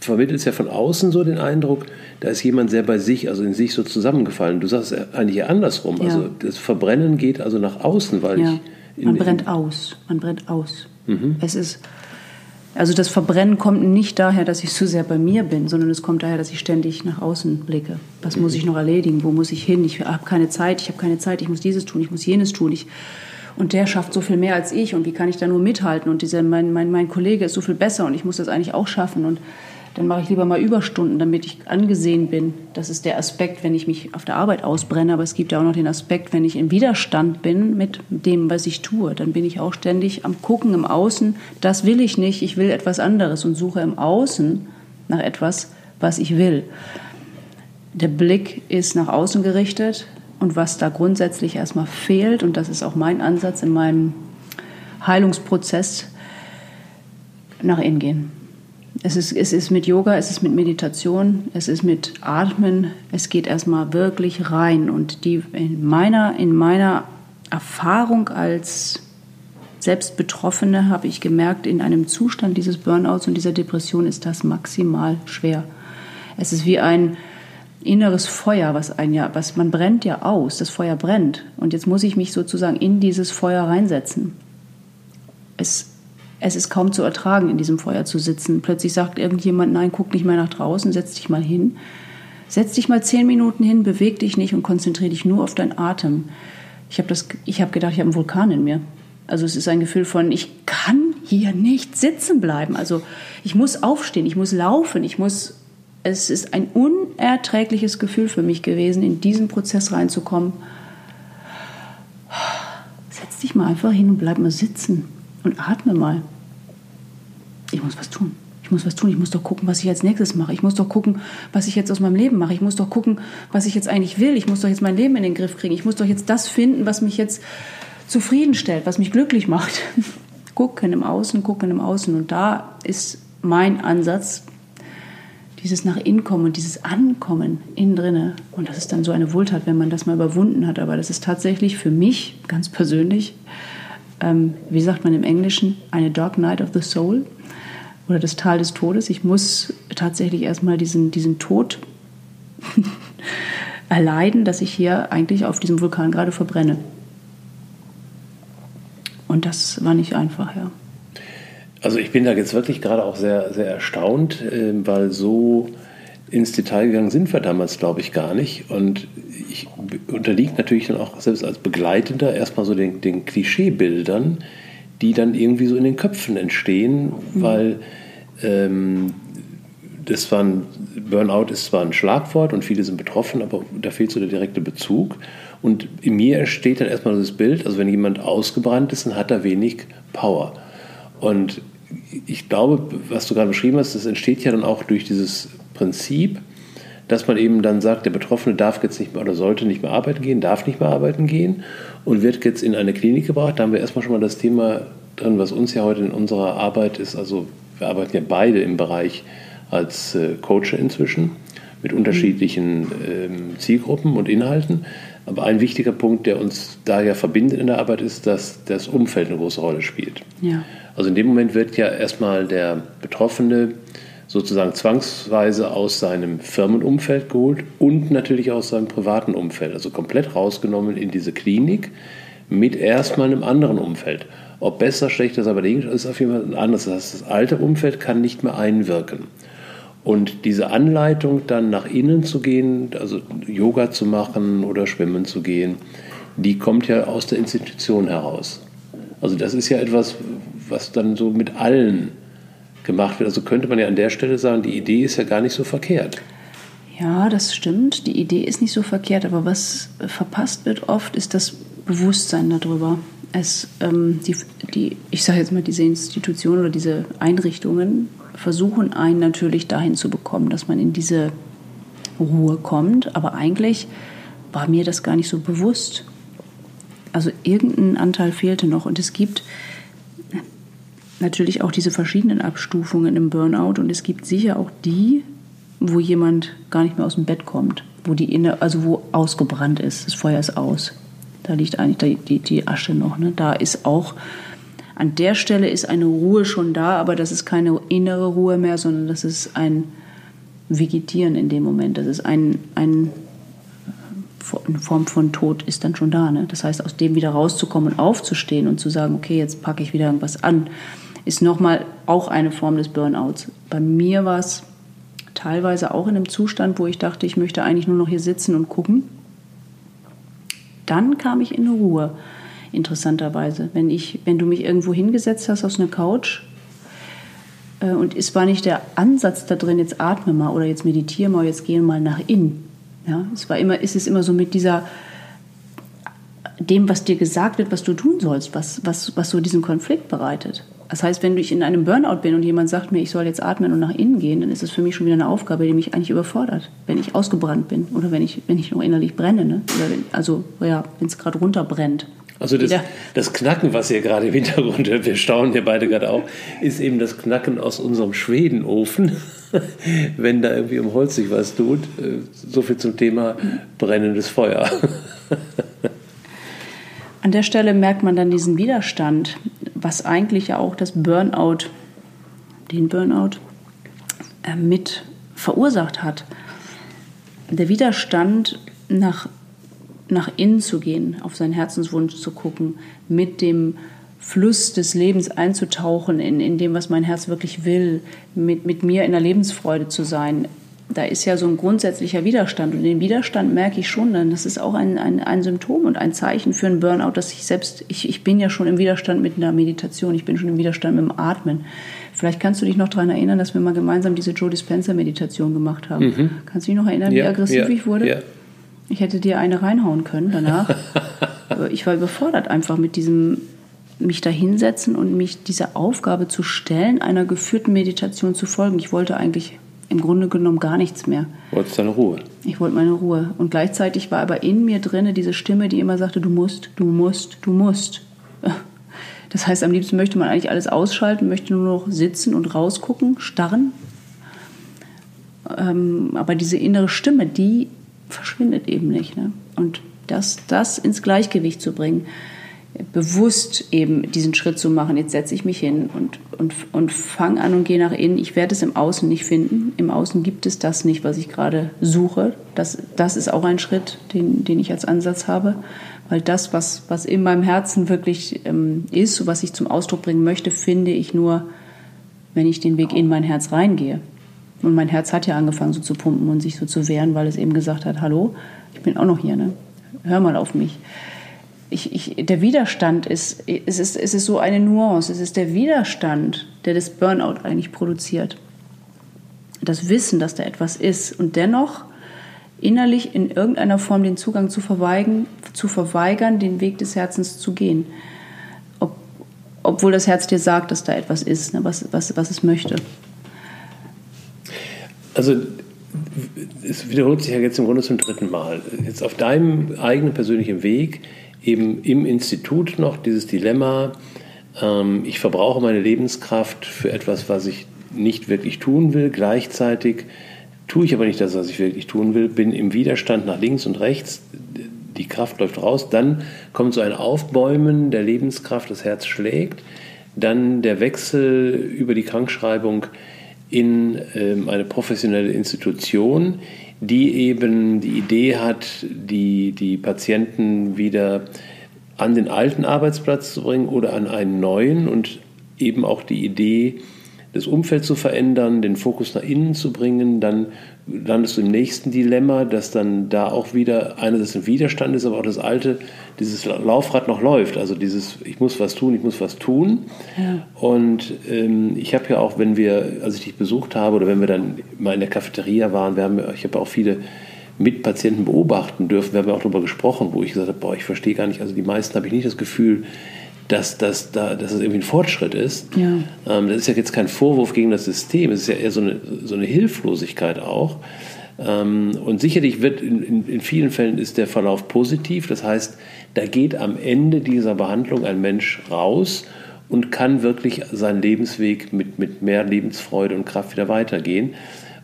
vermittelt es ja von außen so den Eindruck, da ist jemand sehr bei sich, also in sich so zusammengefallen. Du sagst eigentlich eher andersrum. Ja. Also das Verbrennen geht also nach außen, weil ja. ich. Man brennt aus. Man brennt aus. Mhm. Es ist. Also das Verbrennen kommt nicht daher, dass ich so sehr bei mir bin, sondern es kommt daher, dass ich ständig nach außen blicke. Was mhm. muss ich noch erledigen? Wo muss ich hin? Ich habe keine Zeit, ich habe keine Zeit, ich muss dieses tun, ich muss jenes tun. Ich, und der schafft so viel mehr als ich und wie kann ich da nur mithalten? Und dieser, mein, mein, mein Kollege ist so viel besser und ich muss das eigentlich auch schaffen. Und dann mache ich lieber mal Überstunden, damit ich angesehen bin. Das ist der Aspekt, wenn ich mich auf der Arbeit ausbrenne. Aber es gibt ja auch noch den Aspekt, wenn ich im Widerstand bin mit dem, was ich tue. Dann bin ich auch ständig am Gucken im Außen. Das will ich nicht, ich will etwas anderes und suche im Außen nach etwas, was ich will. Der Blick ist nach außen gerichtet und was da grundsätzlich erstmal fehlt, und das ist auch mein Ansatz in meinem Heilungsprozess, nach innen gehen. Es ist, es ist mit Yoga, es ist mit Meditation, es ist mit Atmen. Es geht erstmal wirklich rein. Und die, in, meiner, in meiner Erfahrung als Selbstbetroffene habe ich gemerkt, in einem Zustand dieses Burnouts und dieser Depression ist das maximal schwer. Es ist wie ein inneres Feuer, was ein ja, was man brennt ja aus. Das Feuer brennt. Und jetzt muss ich mich sozusagen in dieses Feuer reinsetzen. Es es ist kaum zu ertragen, in diesem Feuer zu sitzen. Plötzlich sagt irgendjemand, nein, guck nicht mehr nach draußen, setz dich mal hin. Setz dich mal zehn Minuten hin, beweg dich nicht und konzentriere dich nur auf deinen Atem. Ich habe hab gedacht, ich habe einen Vulkan in mir. Also es ist ein Gefühl von, ich kann hier nicht sitzen bleiben. Also ich muss aufstehen, ich muss laufen, ich muss. Es ist ein unerträgliches Gefühl für mich gewesen, in diesen Prozess reinzukommen. Setz dich mal einfach hin und bleib mal sitzen und atme mal. Ich muss was tun. Ich muss was tun. Ich muss doch gucken, was ich als nächstes mache. Ich muss doch gucken, was ich jetzt aus meinem Leben mache. Ich muss doch gucken, was ich jetzt eigentlich will. Ich muss doch jetzt mein Leben in den Griff kriegen. Ich muss doch jetzt das finden, was mich jetzt zufriedenstellt, was mich glücklich macht. gucken im Außen, gucken im Außen. Und da ist mein Ansatz, dieses nach innen kommen und dieses Ankommen innen drinne. Und das ist dann so eine Wohltat, wenn man das mal überwunden hat. Aber das ist tatsächlich für mich ganz persönlich ähm, wie sagt man im Englischen, eine Dark Night of the Soul oder das Tal des Todes. Ich muss tatsächlich erstmal diesen, diesen Tod erleiden, dass ich hier eigentlich auf diesem Vulkan gerade verbrenne. Und das war nicht einfach, ja. Also ich bin da jetzt wirklich gerade auch sehr, sehr erstaunt, ähm, weil so ins Detail gegangen sind wir damals, glaube ich, gar nicht. Und ich unterliege natürlich dann auch selbst als Begleitender erstmal so den, den Klischeebildern, die dann irgendwie so in den Köpfen entstehen, mhm. weil ähm, das war ein, Burnout ist zwar ein Schlagwort und viele sind betroffen, aber da fehlt so der direkte Bezug. Und in mir entsteht dann erstmal das Bild, also wenn jemand ausgebrannt ist, dann hat er wenig Power. Und ich glaube, was du gerade beschrieben hast, das entsteht ja dann auch durch dieses Prinzip, dass man eben dann sagt, der Betroffene darf jetzt nicht mehr oder sollte nicht mehr arbeiten gehen, darf nicht mehr arbeiten gehen und wird jetzt in eine Klinik gebracht. Da haben wir erstmal schon mal das Thema drin, was uns ja heute in unserer Arbeit ist. Also wir arbeiten ja beide im Bereich als äh, Coach inzwischen mit unterschiedlichen ähm, Zielgruppen und Inhalten. Aber ein wichtiger Punkt, der uns da ja verbindet in der Arbeit, ist, dass das Umfeld eine große Rolle spielt. Ja. Also in dem Moment wird ja erstmal der Betroffene sozusagen zwangsweise aus seinem Firmenumfeld geholt und natürlich aus seinem privaten Umfeld, also komplett rausgenommen in diese Klinik mit erstmal einem anderen Umfeld. Ob besser, schlechter, ist aber ist auf jeden Fall ein anderes. Das heißt, das alte Umfeld kann nicht mehr einwirken. Und diese Anleitung dann nach innen zu gehen, also Yoga zu machen oder schwimmen zu gehen, die kommt ja aus der Institution heraus. Also das ist ja etwas, was dann so mit allen gemacht wird. Also könnte man ja an der Stelle sagen, die Idee ist ja gar nicht so verkehrt. Ja, das stimmt. Die Idee ist nicht so verkehrt, aber was verpasst wird oft, ist das Bewusstsein darüber. Es, ähm, die, die, ich sage jetzt mal, diese Institutionen oder diese Einrichtungen versuchen einen natürlich dahin zu bekommen, dass man in diese Ruhe kommt. Aber eigentlich war mir das gar nicht so bewusst. Also irgendein Anteil fehlte noch. Und es gibt natürlich auch diese verschiedenen Abstufungen im Burnout. Und es gibt sicher auch die, wo jemand gar nicht mehr aus dem Bett kommt, wo die inne, also wo ausgebrannt ist, das Feuer ist aus. Da liegt eigentlich die, die, die Asche noch. Ne? Da ist auch, an der Stelle ist eine Ruhe schon da, aber das ist keine innere Ruhe mehr, sondern das ist ein Vegetieren in dem Moment. Das ist ein, ein eine Form von Tod ist dann schon da. Ne? Das heißt, aus dem wieder rauszukommen und aufzustehen und zu sagen, okay, jetzt packe ich wieder irgendwas an, ist nochmal auch eine Form des Burnouts. Bei mir war es teilweise auch in einem Zustand, wo ich dachte, ich möchte eigentlich nur noch hier sitzen und gucken. Dann kam ich in Ruhe, interessanterweise. Wenn, ich, wenn du mich irgendwo hingesetzt hast auf eine Couch äh, und es war nicht der Ansatz da drin, jetzt atme mal oder jetzt meditiere mal, jetzt gehe mal nach innen. Ja, es war immer, ist es immer so mit dieser dem, was dir gesagt wird, was du tun sollst, was, was, was so diesen Konflikt bereitet. Das heißt, wenn ich in einem Burnout bin und jemand sagt mir, ich soll jetzt atmen und nach innen gehen, dann ist es für mich schon wieder eine Aufgabe, die mich eigentlich überfordert, wenn ich ausgebrannt bin oder wenn ich, wenn ich noch innerlich brenne. Ne? Oder wenn, also ja, wenn es gerade runterbrennt. Also das, das, Knacken, was ihr gerade im Hintergrund hört, wir staunen hier beide gerade auch, ist eben das Knacken aus unserem Schwedenofen, wenn da irgendwie um Holz sich was tut. Äh, so viel zum Thema brennendes Feuer. An der Stelle merkt man dann diesen Widerstand, was eigentlich ja auch das Burnout, den Burnout, äh, mit verursacht hat. Der Widerstand nach, nach innen zu gehen, auf seinen Herzenswunsch zu gucken, mit dem Fluss des Lebens einzutauchen, in, in dem, was mein Herz wirklich will, mit, mit mir in der Lebensfreude zu sein, da ist ja so ein grundsätzlicher Widerstand. Und den Widerstand merke ich schon dann. Das ist auch ein, ein, ein Symptom und ein Zeichen für einen Burnout, dass ich selbst, ich, ich bin ja schon im Widerstand mit einer Meditation, ich bin schon im Widerstand mit dem Atmen. Vielleicht kannst du dich noch daran erinnern, dass wir mal gemeinsam diese Joe Dispenza-Meditation gemacht haben. Mhm. Kannst du dich noch erinnern, ja, wie aggressiv ja, ich wurde? Ja. Ich hätte dir eine reinhauen können danach. ich war überfordert einfach mit diesem mich da hinsetzen und mich dieser Aufgabe zu stellen, einer geführten Meditation zu folgen. Ich wollte eigentlich im Grunde genommen gar nichts mehr. Wolltest deine Ruhe? Ich wollte meine Ruhe. Und gleichzeitig war aber in mir drinne diese Stimme, die immer sagte, du musst, du musst, du musst. Das heißt, am liebsten möchte man eigentlich alles ausschalten, möchte nur noch sitzen und rausgucken, starren. Ähm, aber diese innere Stimme, die verschwindet eben nicht. Ne? Und das, das ins Gleichgewicht zu bringen, bewusst eben diesen Schritt zu machen. Jetzt setze ich mich hin und, und, und fange an und gehe nach innen. Ich werde es im Außen nicht finden. Im Außen gibt es das nicht, was ich gerade suche. Das, das ist auch ein Schritt, den, den ich als Ansatz habe. Weil das, was, was in meinem Herzen wirklich ähm, ist, was ich zum Ausdruck bringen möchte, finde ich nur, wenn ich den Weg in mein Herz reingehe. Und mein Herz hat ja angefangen so zu pumpen und sich so zu wehren, weil es eben gesagt hat, hallo, ich bin auch noch hier, ne? hör mal auf mich ich, ich, der Widerstand ist es, ist, es ist so eine Nuance. Es ist der Widerstand, der das Burnout eigentlich produziert. Das Wissen, dass da etwas ist und dennoch innerlich in irgendeiner Form den Zugang zu verweigern, zu verweigern den Weg des Herzens zu gehen. Ob, obwohl das Herz dir sagt, dass da etwas ist, ne, was, was, was es möchte. Also es wiederholt sich ja jetzt im Grunde zum dritten Mal. Jetzt auf deinem eigenen persönlichen Weg eben im Institut noch dieses Dilemma, ähm, ich verbrauche meine Lebenskraft für etwas, was ich nicht wirklich tun will. Gleichzeitig tue ich aber nicht das, was ich wirklich tun will, bin im Widerstand nach links und rechts, die Kraft läuft raus, dann kommt so ein Aufbäumen der Lebenskraft, das Herz schlägt, dann der Wechsel über die Krankschreibung in ähm, eine professionelle Institution, die eben die Idee hat, die, die Patienten wieder an den alten Arbeitsplatz zu bringen oder an einen neuen und eben auch die Idee, das Umfeld zu verändern, den Fokus nach innen zu bringen, dann landest du im nächsten Dilemma, dass dann da auch wieder einerseits ein Widerstand ist, aber auch das alte, dieses Laufrad noch läuft. Also dieses, ich muss was tun, ich muss was tun. Ja. Und ähm, ich habe ja auch, wenn wir, als ich dich besucht habe oder wenn wir dann mal in der Cafeteria waren, wir haben, ich habe auch viele Mitpatienten beobachten dürfen, wir haben ja auch darüber gesprochen, wo ich gesagt habe, boah, ich verstehe gar nicht, also die meisten habe ich nicht das Gefühl, dass, dass, da, dass das irgendwie ein Fortschritt ist. Ja. Ähm, das ist ja jetzt kein Vorwurf gegen das System, es ist ja eher so eine, so eine Hilflosigkeit auch. Ähm, und sicherlich wird in, in, in, vielen Fällen ist der Verlauf positiv. Das heißt, da geht am Ende dieser Behandlung ein Mensch raus und kann wirklich seinen Lebensweg mit, mit mehr Lebensfreude und Kraft wieder weitergehen.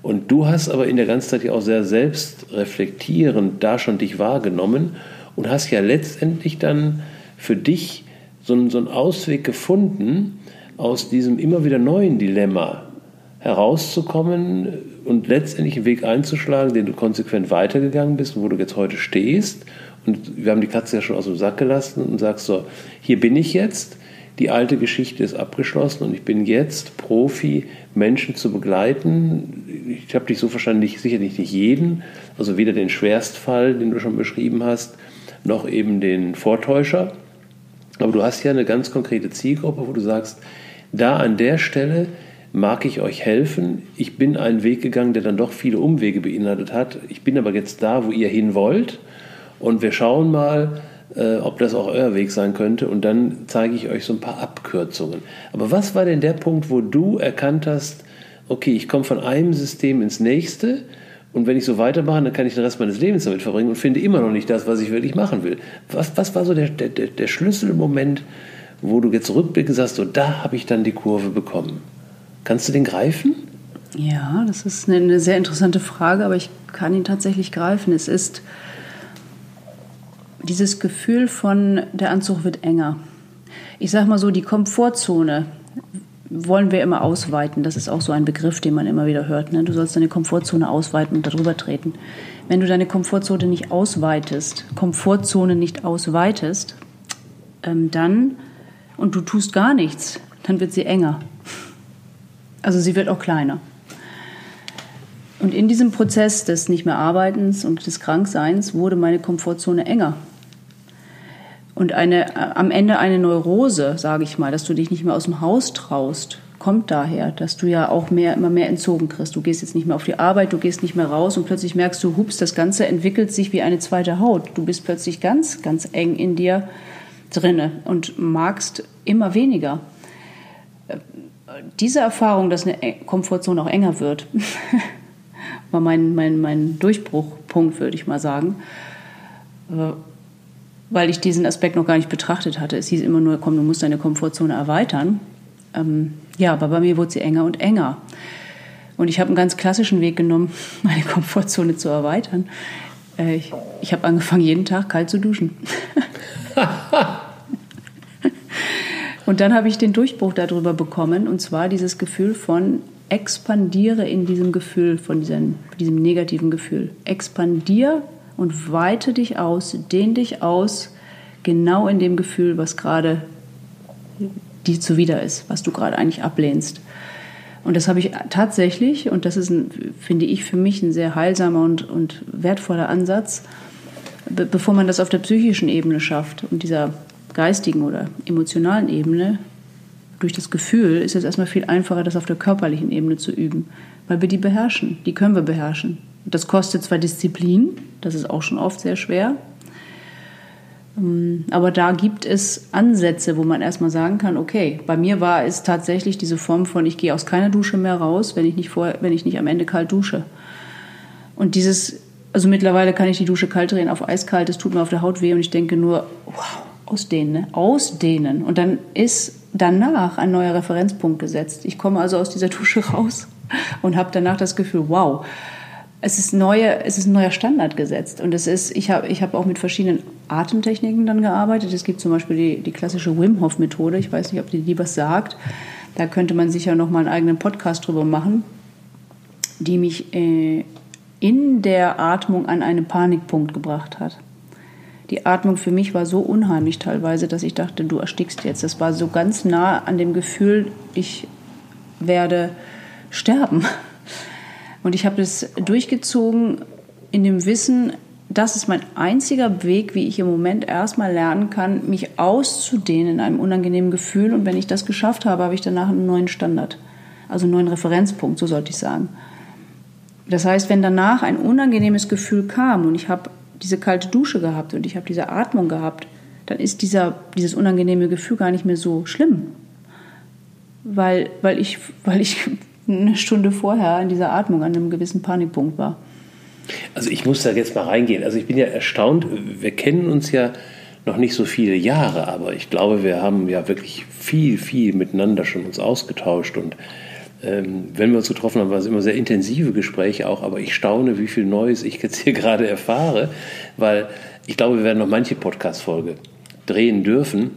Und du hast aber in der ganzen Zeit ja auch sehr selbstreflektierend da schon dich wahrgenommen und hast ja letztendlich dann für dich so einen, so einen Ausweg gefunden aus diesem immer wieder neuen Dilemma herauszukommen und letztendlich einen Weg einzuschlagen, den du konsequent weitergegangen bist wo du jetzt heute stehst. Und wir haben die Katze ja schon aus dem Sack gelassen und sagst so, hier bin ich jetzt die alte Geschichte ist abgeschlossen und ich bin jetzt Profi, Menschen zu begleiten. Ich habe dich so verstanden, sicherlich nicht jeden, also weder den Schwerstfall, den du schon beschrieben hast, noch eben den Vortäuscher. Aber du hast ja eine ganz konkrete Zielgruppe, wo du sagst, da an der Stelle mag ich euch helfen. Ich bin einen Weg gegangen, der dann doch viele Umwege beinhaltet hat. Ich bin aber jetzt da, wo ihr hin wollt. Und wir schauen mal, äh, ob das auch euer Weg sein könnte. Und dann zeige ich euch so ein paar Abkürzungen. Aber was war denn der Punkt, wo du erkannt hast, okay, ich komme von einem System ins nächste und wenn ich so weitermache, dann kann ich den Rest meines Lebens damit verbringen und finde immer noch nicht das, was ich wirklich machen will. Was, was war so der, der, der Schlüsselmoment, wo du jetzt rückblickst und sagst, so da habe ich dann die Kurve bekommen? Kannst du den greifen? Ja, das ist eine sehr interessante Frage, aber ich kann ihn tatsächlich greifen. Es ist dieses Gefühl von, der Anzug wird enger. Ich sage mal so, die Komfortzone wollen wir immer ausweiten. Das ist auch so ein Begriff, den man immer wieder hört. Ne? Du sollst deine Komfortzone ausweiten und darüber treten. Wenn du deine Komfortzone nicht ausweitest, Komfortzone nicht ausweitest, ähm, dann, und du tust gar nichts, dann wird sie enger. Also sie wird auch kleiner. Und in diesem Prozess des nicht mehr Arbeitens und des Krankseins wurde meine Komfortzone enger. Und eine, äh, am Ende eine Neurose, sage ich mal, dass du dich nicht mehr aus dem Haus traust, kommt daher, dass du ja auch mehr, immer mehr entzogen kriegst. Du gehst jetzt nicht mehr auf die Arbeit, du gehst nicht mehr raus und plötzlich merkst du, hups, das Ganze entwickelt sich wie eine zweite Haut. Du bist plötzlich ganz, ganz eng in dir drinne und magst immer weniger. Diese Erfahrung, dass eine Komfortzone auch enger wird, war mein, mein, mein Durchbruchpunkt, würde ich mal sagen äh, weil ich diesen Aspekt noch gar nicht betrachtet hatte. Es hieß immer nur, komm, du musst deine Komfortzone erweitern. Ähm, ja, aber bei mir wurde sie enger und enger. Und ich habe einen ganz klassischen Weg genommen, meine Komfortzone zu erweitern. Äh, ich ich habe angefangen, jeden Tag kalt zu duschen. und dann habe ich den Durchbruch darüber bekommen, und zwar dieses Gefühl von expandiere in diesem Gefühl, von diesem, diesem negativen Gefühl. Expandiere und weite dich aus, dehn dich aus, genau in dem Gefühl, was gerade dir zuwider ist, was du gerade eigentlich ablehnst. Und das habe ich tatsächlich, und das ist, ein, finde ich, für mich ein sehr heilsamer und, und wertvoller Ansatz, be bevor man das auf der psychischen Ebene schafft und dieser geistigen oder emotionalen Ebene, durch das Gefühl, ist es erstmal viel einfacher, das auf der körperlichen Ebene zu üben, weil wir die beherrschen, die können wir beherrschen. Das kostet zwar Disziplin, das ist auch schon oft sehr schwer, ähm, aber da gibt es Ansätze, wo man erstmal sagen kann, okay, bei mir war es tatsächlich diese Form von, ich gehe aus keiner Dusche mehr raus, wenn ich nicht, vorher, wenn ich nicht am Ende kalt dusche. Und dieses, also mittlerweile kann ich die Dusche kalt drehen auf eiskalt, es tut mir auf der Haut weh und ich denke nur, wow, ausdehnen, ne? ausdehnen. Und dann ist danach ein neuer Referenzpunkt gesetzt. Ich komme also aus dieser Dusche raus und habe danach das Gefühl, wow, es ist, neue, es ist ein neuer Standard gesetzt. Und es ist, ich habe ich hab auch mit verschiedenen Atemtechniken dann gearbeitet. Es gibt zum Beispiel die, die klassische Wim Hof Methode. Ich weiß nicht, ob die, die was sagt. Da könnte man sicher noch mal einen eigenen Podcast drüber machen, die mich äh, in der Atmung an einen Panikpunkt gebracht hat. Die Atmung für mich war so unheimlich teilweise, dass ich dachte, du erstickst jetzt. Das war so ganz nah an dem Gefühl, ich werde sterben. Und ich habe das durchgezogen in dem Wissen, das ist mein einziger Weg, wie ich im Moment erstmal lernen kann, mich auszudehnen in einem unangenehmen Gefühl. Und wenn ich das geschafft habe, habe ich danach einen neuen Standard, also einen neuen Referenzpunkt, so sollte ich sagen. Das heißt, wenn danach ein unangenehmes Gefühl kam und ich habe diese kalte Dusche gehabt und ich habe diese Atmung gehabt, dann ist dieser, dieses unangenehme Gefühl gar nicht mehr so schlimm. Weil, weil, ich, weil ich eine Stunde vorher in dieser Atmung an einem gewissen Panikpunkt war. Also ich muss da jetzt mal reingehen. Also ich bin ja erstaunt, wir kennen uns ja noch nicht so viele Jahre, aber ich glaube, wir haben ja wirklich viel, viel miteinander schon uns ausgetauscht und ähm, wenn wir uns getroffen haben, waren es immer sehr intensive Gespräche auch, aber ich staune, wie viel Neues ich jetzt hier gerade erfahre, weil ich glaube, wir werden noch manche Podcast-Folge drehen dürfen.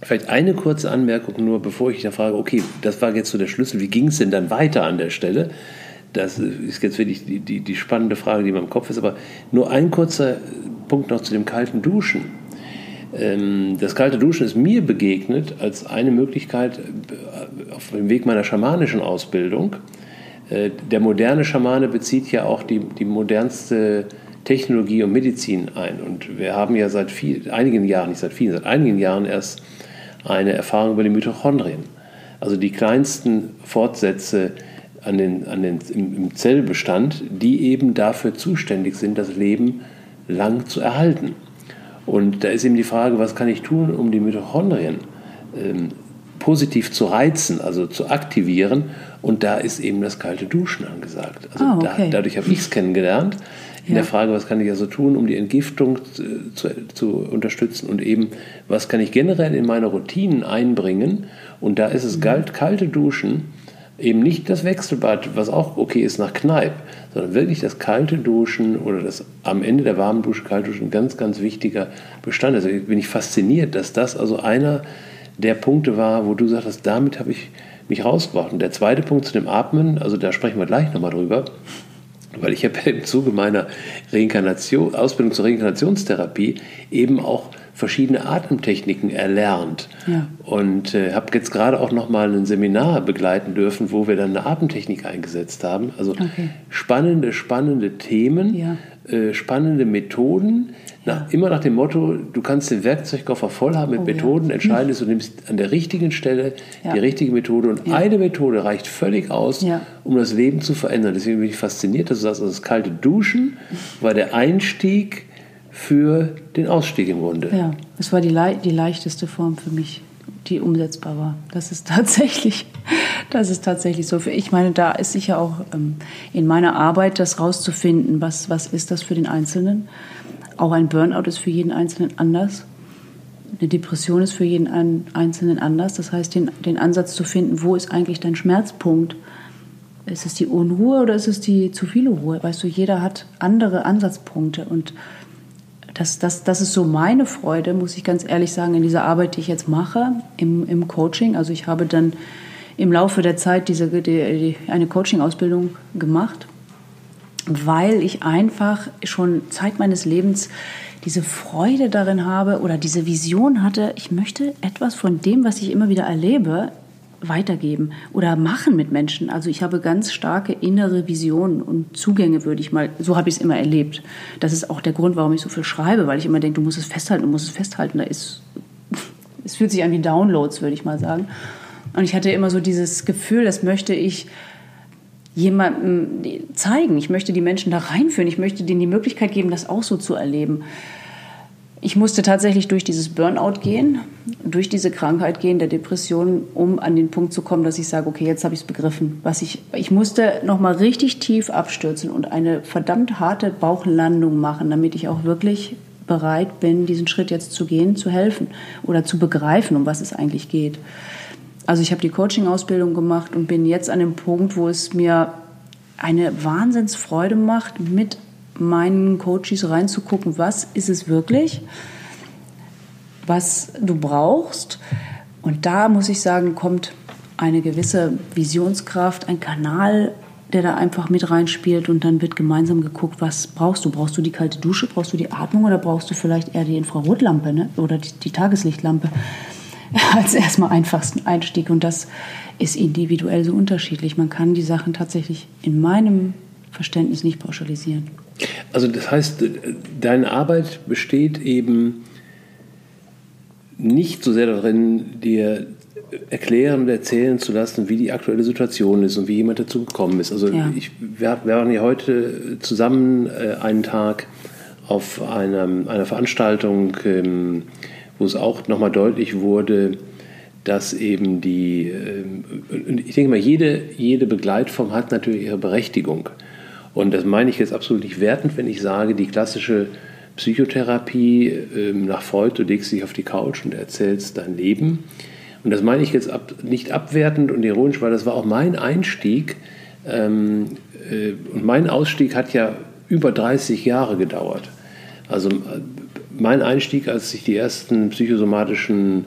Vielleicht eine kurze Anmerkung nur, bevor ich da frage, okay, das war jetzt so der Schlüssel, wie ging es denn dann weiter an der Stelle? Das ist jetzt wirklich die, die, die spannende Frage, die mir im Kopf ist, aber nur ein kurzer Punkt noch zu dem kalten Duschen. Ähm, das kalte Duschen ist mir begegnet als eine Möglichkeit äh, auf dem Weg meiner schamanischen Ausbildung. Äh, der moderne Schamane bezieht ja auch die, die modernste Technologie und Medizin ein. Und wir haben ja seit viel, einigen Jahren, nicht seit vielen, seit einigen Jahren erst eine Erfahrung über die Mitochondrien. Also die kleinsten Fortsätze an den, an den, im, im Zellbestand, die eben dafür zuständig sind, das Leben lang zu erhalten. Und da ist eben die Frage, was kann ich tun, um die Mitochondrien ähm, positiv zu reizen, also zu aktivieren. Und da ist eben das kalte Duschen angesagt. Also oh, okay. da, dadurch habe ich es kennengelernt. In ja. der Frage, was kann ich also tun, um die Entgiftung zu, zu, unterstützen und eben, was kann ich generell in meine Routinen einbringen. Und da ist es mhm. kalte Duschen eben nicht das Wechselbad, was auch okay ist nach Kneipp, sondern wirklich das kalte Duschen oder das am Ende der warmen Dusche kalte Duschen ganz, ganz wichtiger Bestand. Also bin ich fasziniert, dass das also einer der Punkte war, wo du sagst, damit habe ich mich rausgebracht. Und der zweite Punkt zu dem Atmen, also da sprechen wir gleich nochmal drüber, weil ich habe im Zuge meiner Reinkarnation, Ausbildung zur Reinkarnationstherapie eben auch verschiedene Atemtechniken erlernt. Ja. Und äh, habe jetzt gerade auch noch mal ein Seminar begleiten dürfen, wo wir dann eine Atemtechnik eingesetzt haben. Also okay. spannende, spannende Themen, ja. Äh, spannende Methoden. Nach, ja. Immer nach dem Motto, du kannst den Werkzeugkoffer voll haben mit oh, Methoden. Entscheidend ist, du nimmst an der richtigen Stelle die richtige Methode. Und eine Methode reicht völlig aus, um das Leben zu verändern. Deswegen bin ich fasziniert, dass du sagst, also das kalte Duschen war der Einstieg für den Ausstieg im Grunde. Ja, es war die, die leichteste Form für mich, die umsetzbar war. Das ist tatsächlich, das ist tatsächlich so. Ich meine, da ist sicher auch ähm, in meiner Arbeit das rauszufinden, was, was ist das für den Einzelnen. Auch ein Burnout ist für jeden Einzelnen anders. Eine Depression ist für jeden Einzelnen anders. Das heißt, den, den Ansatz zu finden, wo ist eigentlich dein Schmerzpunkt? Ist es die Unruhe oder ist es die zu viele Ruhe? Weißt du, jeder hat andere Ansatzpunkte und das, das, das ist so meine Freude, muss ich ganz ehrlich sagen, in dieser Arbeit, die ich jetzt mache, im, im Coaching. Also ich habe dann im Laufe der Zeit diese, die, die, eine Coaching-Ausbildung gemacht, weil ich einfach schon Zeit meines Lebens diese Freude darin habe oder diese Vision hatte, ich möchte etwas von dem, was ich immer wieder erlebe, weitergeben oder machen mit Menschen. Also ich habe ganz starke innere Visionen und Zugänge, würde ich mal, so habe ich es immer erlebt. Das ist auch der Grund, warum ich so viel schreibe, weil ich immer denke, du musst es festhalten, du musst es festhalten. Da ist, es fühlt sich an wie Downloads, würde ich mal sagen. Und ich hatte immer so dieses Gefühl, das möchte ich jemandem zeigen. Ich möchte die Menschen da reinführen. Ich möchte denen die Möglichkeit geben, das auch so zu erleben. Ich musste tatsächlich durch dieses Burnout gehen, durch diese Krankheit gehen, der Depression, um an den Punkt zu kommen, dass ich sage, okay, jetzt habe ich es begriffen. Was ich, ich musste nochmal richtig tief abstürzen und eine verdammt harte Bauchlandung machen, damit ich auch wirklich bereit bin, diesen Schritt jetzt zu gehen, zu helfen oder zu begreifen, um was es eigentlich geht. Also ich habe die Coaching-Ausbildung gemacht und bin jetzt an dem Punkt, wo es mir eine Wahnsinnsfreude macht, mit meinen Coaches reinzugucken, was ist es wirklich, was du brauchst. Und da muss ich sagen, kommt eine gewisse Visionskraft, ein Kanal, der da einfach mit reinspielt und dann wird gemeinsam geguckt, was brauchst du? Brauchst du die kalte Dusche, brauchst du die Atmung oder brauchst du vielleicht eher die Infrarotlampe ne? oder die, die Tageslichtlampe als erstmal einfachsten Einstieg und das ist individuell so unterschiedlich. Man kann die Sachen tatsächlich in meinem Verständnis nicht pauschalisieren. Also das heißt, deine Arbeit besteht eben nicht so sehr darin, dir erklären und erzählen zu lassen, wie die aktuelle Situation ist und wie jemand dazu gekommen ist. Also ja. ich, wir, wir waren ja heute zusammen äh, einen Tag auf einer, einer Veranstaltung, ähm, wo es auch nochmal deutlich wurde, dass eben die, ähm, ich denke mal, jede, jede Begleitform hat natürlich ihre Berechtigung. Und das meine ich jetzt absolut nicht wertend, wenn ich sage, die klassische Psychotherapie ähm, nach Freud, du legst dich auf die Couch und erzählst dein Leben. Und das meine ich jetzt ab, nicht abwertend und ironisch, weil das war auch mein Einstieg. Ähm, äh, und mein Ausstieg hat ja über 30 Jahre gedauert. Also mein Einstieg, als ich die ersten psychosomatischen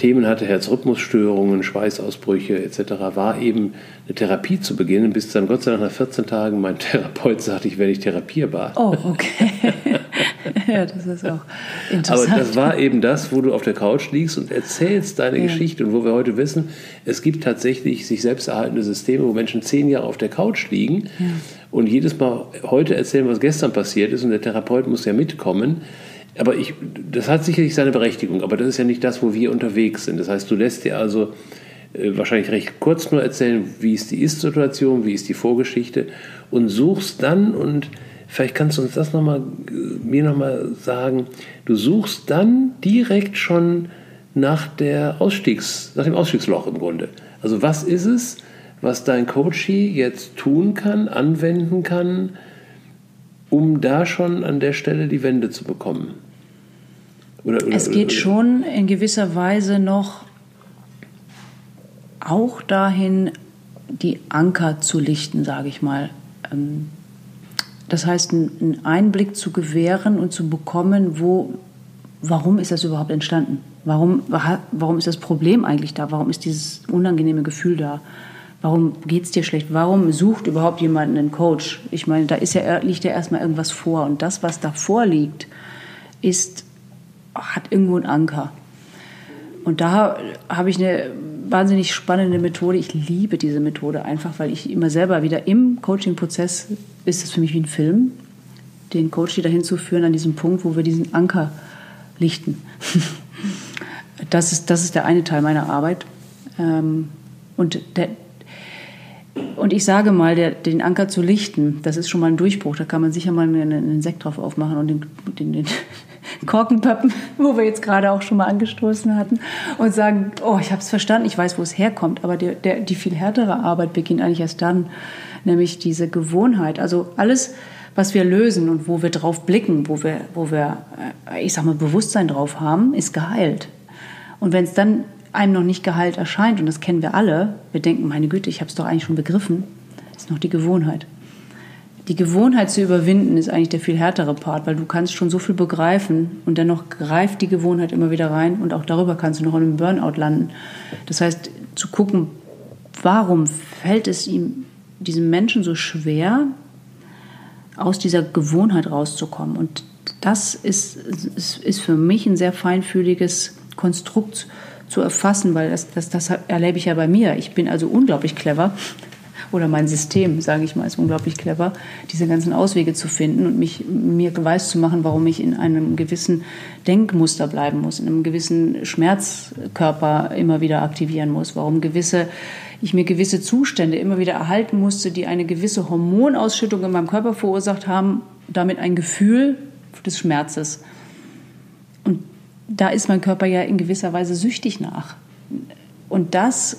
Themen hatte, Herzrhythmusstörungen, Schweißausbrüche etc., war eben eine Therapie zu beginnen, bis dann Gott sei Dank nach 14 Tagen mein Therapeut sagte, ich werde nicht therapierbar. Oh, okay. ja, das ist auch interessant. Aber das war eben das, wo du auf der Couch liegst und erzählst deine ja. Geschichte und wo wir heute wissen, es gibt tatsächlich sich selbst erhaltende Systeme, wo Menschen zehn Jahre auf der Couch liegen ja. und jedes Mal heute erzählen, was gestern passiert ist und der Therapeut muss ja mitkommen. Aber ich, das hat sicherlich seine Berechtigung, aber das ist ja nicht das, wo wir unterwegs sind. Das heißt, du lässt dir also äh, wahrscheinlich recht kurz nur erzählen, wie ist die Ist-Situation, wie ist die Vorgeschichte und suchst dann und vielleicht kannst du uns das noch mal, mir nochmal sagen, du suchst dann direkt schon nach, der Ausstiegs, nach dem Ausstiegsloch im Grunde. Also was ist es, was dein Coachie jetzt tun kann, anwenden kann, um da schon an der Stelle die Wende zu bekommen? Oder, oder, es geht schon in gewisser Weise noch auch dahin, die Anker zu lichten, sage ich mal. Ähm, das heißt, einen Einblick zu gewähren und zu bekommen, wo, warum ist das überhaupt entstanden? Warum, warum ist das Problem eigentlich da? Warum ist dieses unangenehme Gefühl da? Warum geht es dir schlecht? Warum sucht überhaupt jemand einen Coach? Ich meine, da ist ja, liegt ja erstmal irgendwas vor. Und das, was da vorliegt, ist, hat irgendwo einen Anker. Und da habe ich eine wahnsinnig spannende Methode. Ich liebe diese Methode einfach, weil ich immer selber wieder im Coaching-Prozess ist es für mich wie ein Film, den Coach wieder hinzuführen an diesem Punkt, wo wir diesen Anker lichten. Das ist, das ist der eine Teil meiner Arbeit. Ähm, und der, und ich sage mal, der, den Anker zu lichten, das ist schon mal ein Durchbruch. Da kann man sicher mal einen, einen Sekt drauf aufmachen und den, den, den Korkenpappen, wo wir jetzt gerade auch schon mal angestoßen hatten, und sagen, oh, ich habe es verstanden, ich weiß, wo es herkommt. Aber der, der, die viel härtere Arbeit beginnt eigentlich erst dann, nämlich diese Gewohnheit. Also alles, was wir lösen und wo wir drauf blicken, wo wir, wo wir äh, ich sag mal, Bewusstsein drauf haben, ist geheilt. Und wenn es dann einem noch nicht geheilt erscheint, und das kennen wir alle, wir denken, meine Güte, ich habe es doch eigentlich schon begriffen, ist noch die Gewohnheit. Die Gewohnheit zu überwinden ist eigentlich der viel härtere Part, weil du kannst schon so viel begreifen und dennoch greift die Gewohnheit immer wieder rein und auch darüber kannst du noch in einem Burnout landen. Das heißt, zu gucken, warum fällt es ihm, diesem Menschen so schwer, aus dieser Gewohnheit rauszukommen. Und das ist, ist, ist für mich ein sehr feinfühliges Konstrukt zu erfassen, weil das, das, das erlebe ich ja bei mir. Ich bin also unglaublich clever oder mein System, sage ich mal, ist unglaublich clever, diese ganzen Auswege zu finden und mich mir weiß zu machen, warum ich in einem gewissen Denkmuster bleiben muss, in einem gewissen Schmerzkörper immer wieder aktivieren muss, warum gewisse ich mir gewisse Zustände immer wieder erhalten musste, die eine gewisse Hormonausschüttung in meinem Körper verursacht haben, damit ein Gefühl des Schmerzes. Und da ist mein Körper ja in gewisser Weise süchtig nach. Und das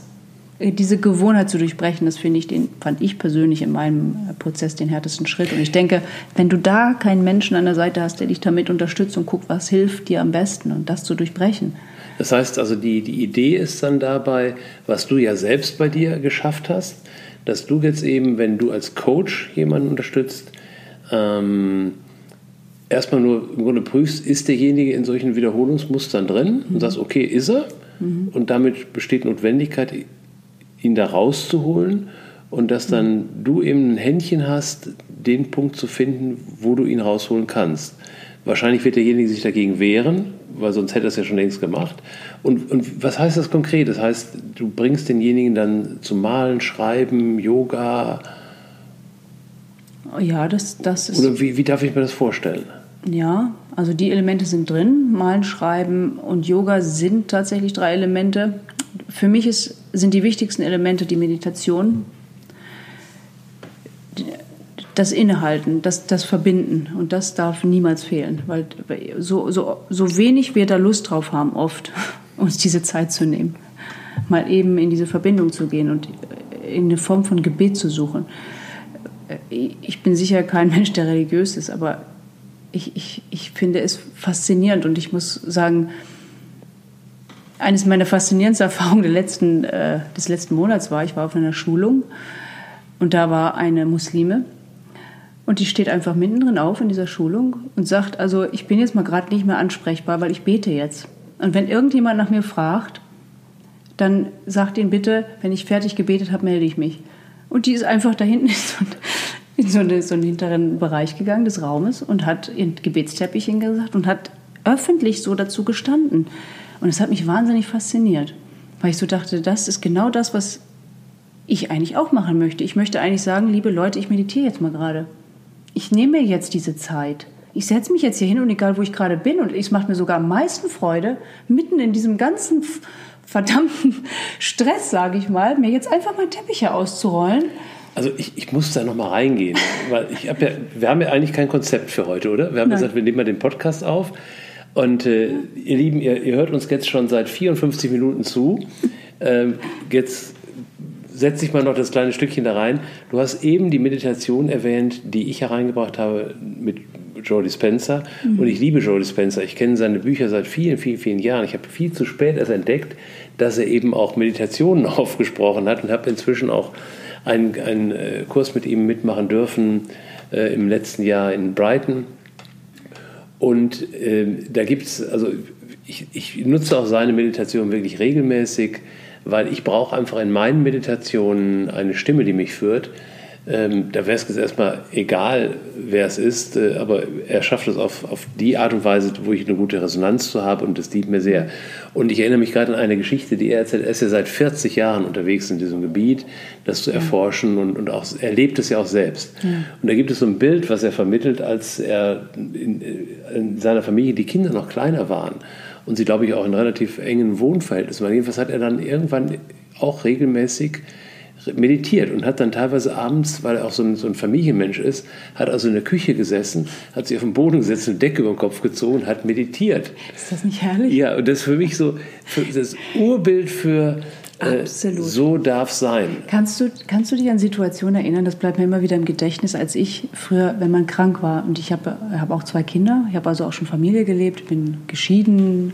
diese Gewohnheit zu durchbrechen, das finde ich, den fand ich persönlich in meinem Prozess den härtesten Schritt. Und ich denke, wenn du da keinen Menschen an der Seite hast, der dich damit unterstützt und guckt, was hilft dir am besten und das zu durchbrechen. Das heißt also, die, die Idee ist dann dabei, was du ja selbst bei dir geschafft hast, dass du jetzt eben, wenn du als Coach jemanden unterstützt, ähm, erstmal nur im Grunde prüfst, ist derjenige in solchen Wiederholungsmustern drin und sagst, okay, ist er? Mhm. Und damit besteht Notwendigkeit, ihn da rauszuholen und dass dann du eben ein Händchen hast, den Punkt zu finden, wo du ihn rausholen kannst. Wahrscheinlich wird derjenige sich dagegen wehren, weil sonst hätte er es ja schon längst gemacht. Und, und was heißt das konkret? Das heißt, du bringst denjenigen dann zum Malen, Schreiben, Yoga. Ja, das, das ist. Oder wie, wie darf ich mir das vorstellen? Ja, also die Elemente sind drin. Malen, Schreiben und Yoga sind tatsächlich drei Elemente. Für mich ist, sind die wichtigsten Elemente die Meditation, das Innehalten, das, das Verbinden. Und das darf niemals fehlen, weil so, so, so wenig wir da Lust drauf haben, oft uns diese Zeit zu nehmen, mal eben in diese Verbindung zu gehen und in eine Form von Gebet zu suchen. ich bin sicher kein Mensch, der religiös ist, aber ich, ich, ich finde es faszinierend und ich muss sagen, eines meiner faszinierendsten Erfahrungen letzten, äh, des letzten Monats war, ich war auf einer Schulung und da war eine Muslime und die steht einfach mittendrin auf in dieser Schulung und sagt, also ich bin jetzt mal gerade nicht mehr ansprechbar, weil ich bete jetzt. Und wenn irgendjemand nach mir fragt, dann sagt ihn bitte, wenn ich fertig gebetet habe, melde ich mich. Und die ist einfach da hinten in so, eine, so einen hinteren Bereich gegangen des Raumes und hat ihren Gebetsteppich hingesagt und hat öffentlich so dazu gestanden. Und es hat mich wahnsinnig fasziniert, weil ich so dachte, das ist genau das, was ich eigentlich auch machen möchte. Ich möchte eigentlich sagen, liebe Leute, ich meditiere jetzt mal gerade. Ich nehme mir jetzt diese Zeit. Ich setze mich jetzt hier hin und egal, wo ich gerade bin, und es macht mir sogar am meisten Freude, mitten in diesem ganzen verdammten Stress, sage ich mal, mir jetzt einfach mal Teppiche auszurollen. Also ich, ich muss da nochmal reingehen, weil ich hab ja, wir haben ja eigentlich kein Konzept für heute, oder? Wir haben Nein. gesagt, wir nehmen mal den Podcast auf. Und äh, ihr Lieben, ihr, ihr, hört uns jetzt schon seit 54 Minuten zu. Ähm, jetzt setze ich mal noch das kleine Stückchen da rein. Du hast eben die Meditation erwähnt, die ich hereingebracht habe mit Joe Dispenza. Mhm. Und ich liebe Joe Dispenza. Ich kenne seine Bücher seit vielen, vielen, vielen Jahren. Ich habe viel zu spät erst entdeckt, dass er eben auch Meditationen aufgesprochen hat und habe inzwischen auch einen, einen äh, Kurs mit ihm mitmachen dürfen äh, im letzten Jahr in Brighton. Und äh, da gibt es, also ich, ich nutze auch seine Meditation wirklich regelmäßig weil ich brauche einfach in meinen Meditationen eine Stimme, die mich führt. Ähm, da wäre es jetzt erstmal egal, wer es ist, äh, aber er schafft es auf, auf die Art und Weise, wo ich eine gute Resonanz zu habe und das dient mir sehr. Und ich erinnere mich gerade an eine Geschichte, die er erzählt. Er ist ja seit 40 Jahren unterwegs in diesem Gebiet, das zu erforschen und, und auch, er lebt es ja auch selbst. Ja. Und da gibt es so ein Bild, was er vermittelt, als er in, in seiner Familie die Kinder noch kleiner waren und sie, glaube ich, auch in relativ engen Wohnverhältnissen waren. Jedenfalls hat er dann irgendwann auch regelmäßig meditiert und hat dann teilweise abends, weil er auch so ein, so ein, Familienmensch ist, hat also in der Küche gesessen, hat sich auf den Boden gesetzt, eine Decke über den Kopf gezogen, hat meditiert. Ist das nicht herrlich? Ja, und das ist für mich so das Urbild für äh, so darf sein. Kannst du, kannst du dich an Situationen erinnern, das bleibt mir immer wieder im Gedächtnis, als ich früher, wenn man krank war, und ich habe hab auch zwei Kinder, ich habe also auch schon Familie gelebt, bin geschieden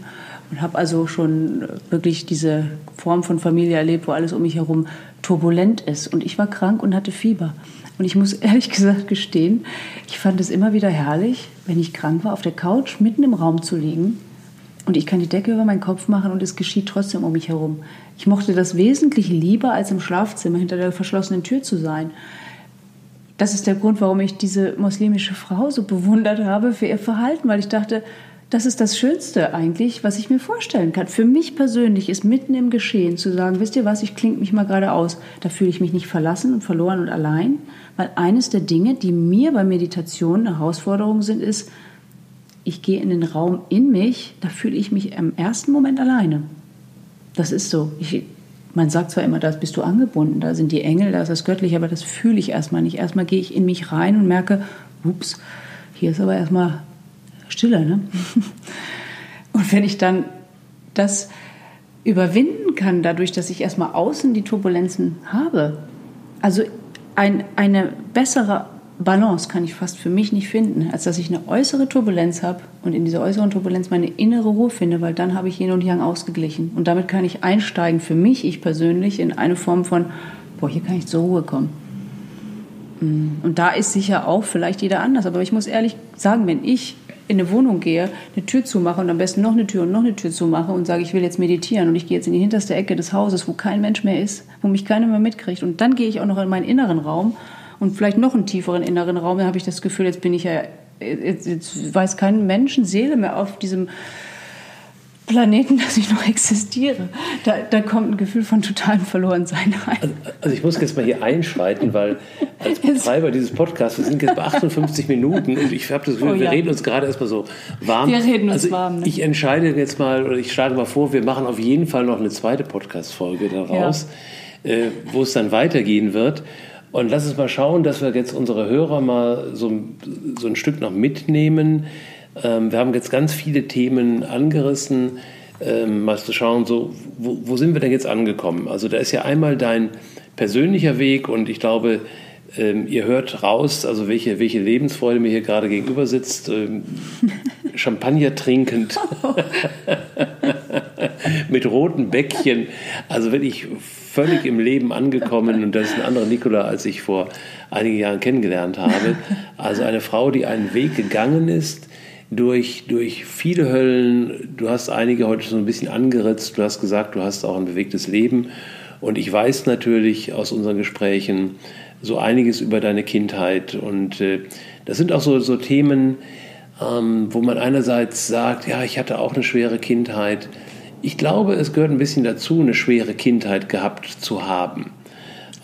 und habe also schon wirklich diese Form von Familie erlebt, wo alles um mich herum turbulent ist. Und ich war krank und hatte Fieber. Und ich muss ehrlich gesagt gestehen, ich fand es immer wieder herrlich, wenn ich krank war, auf der Couch mitten im Raum zu liegen und ich kann die Decke über meinen Kopf machen und es geschieht trotzdem um mich herum. Ich mochte das wesentlich lieber, als im Schlafzimmer hinter der verschlossenen Tür zu sein. Das ist der Grund, warum ich diese muslimische Frau so bewundert habe für ihr Verhalten, weil ich dachte, das ist das Schönste eigentlich, was ich mir vorstellen kann. Für mich persönlich ist mitten im Geschehen zu sagen, wisst ihr was, ich klinge mich mal gerade aus. Da fühle ich mich nicht verlassen und verloren und allein, weil eines der Dinge, die mir bei Meditation eine Herausforderung sind, ist, ich gehe in den Raum in mich, da fühle ich mich im ersten Moment alleine. Das ist so. Ich, man sagt zwar immer, da bist du angebunden, da sind die Engel, da ist das Göttliche, aber das fühle ich erstmal nicht. Erstmal gehe ich in mich rein und merke, ups, hier ist aber erstmal Stille. Ne? Und wenn ich dann das überwinden kann, dadurch, dass ich erstmal außen die Turbulenzen habe, also ein, eine bessere Balance kann ich fast für mich nicht finden, als dass ich eine äußere Turbulenz habe und in dieser äußeren Turbulenz meine innere Ruhe finde, weil dann habe ich Yin und Yang ausgeglichen. Und damit kann ich einsteigen, für mich, ich persönlich, in eine Form von, boah, hier kann ich zur Ruhe kommen. Mm. Und da ist sicher auch vielleicht jeder anders. Aber ich muss ehrlich sagen, wenn ich in eine Wohnung gehe, eine Tür zumache und am besten noch eine Tür und noch eine Tür zumache und sage, ich will jetzt meditieren und ich gehe jetzt in die hinterste Ecke des Hauses, wo kein Mensch mehr ist, wo mich keiner mehr mitkriegt. Und dann gehe ich auch noch in meinen inneren Raum und vielleicht noch einen tieferen inneren Raum, dann habe ich das Gefühl, jetzt bin ich ja, jetzt, jetzt weiß kein Menschenseele mehr auf diesem Planeten, dass ich noch existiere. Da, da kommt ein Gefühl von totalem Verlorensein rein. Also, also, ich muss jetzt mal hier einschreiten, weil als Betreiber dieses Podcasts, wir sind jetzt bei 58 Minuten und ich habe das Gefühl, oh, ja. wir reden uns gerade erstmal so warm. Wir reden uns also warm. Ne? Ich entscheide jetzt mal, oder ich schlage mal vor, wir machen auf jeden Fall noch eine zweite Podcast-Folge daraus, ja. äh, wo es dann weitergehen wird. Und lass uns mal schauen, dass wir jetzt unsere Hörer mal so, so ein Stück noch mitnehmen. Ähm, wir haben jetzt ganz viele Themen angerissen. Ähm, mal zu schauen, so, wo, wo sind wir denn jetzt angekommen? Also da ist ja einmal dein persönlicher Weg und ich glaube, Ähm, ihr hört raus, also welche, welche Lebensfreude mir hier gerade gegenüber sitzt, ähm, Champagner trinkend, mit roten Bäckchen, also wirklich völlig im Leben angekommen und das ist ein anderer Nikola, als ich vor einigen Jahren kennengelernt habe. Also eine Frau, die einen Weg gegangen ist, durch, durch viele Höllen. Du hast einige heute so ein bisschen angeritzt. Du hast gesagt, du hast auch ein bewegtes Leben. Und ich weiß natürlich aus unseren Gesprächen so einiges über deine Kindheit. Und äh, das sind auch so, so Themen, ähm, wo man einerseits sagt, ja, ich hatte auch eine schwere Kindheit. Ich glaube, es gehört ein bisschen dazu, eine schwere Kindheit gehabt zu haben.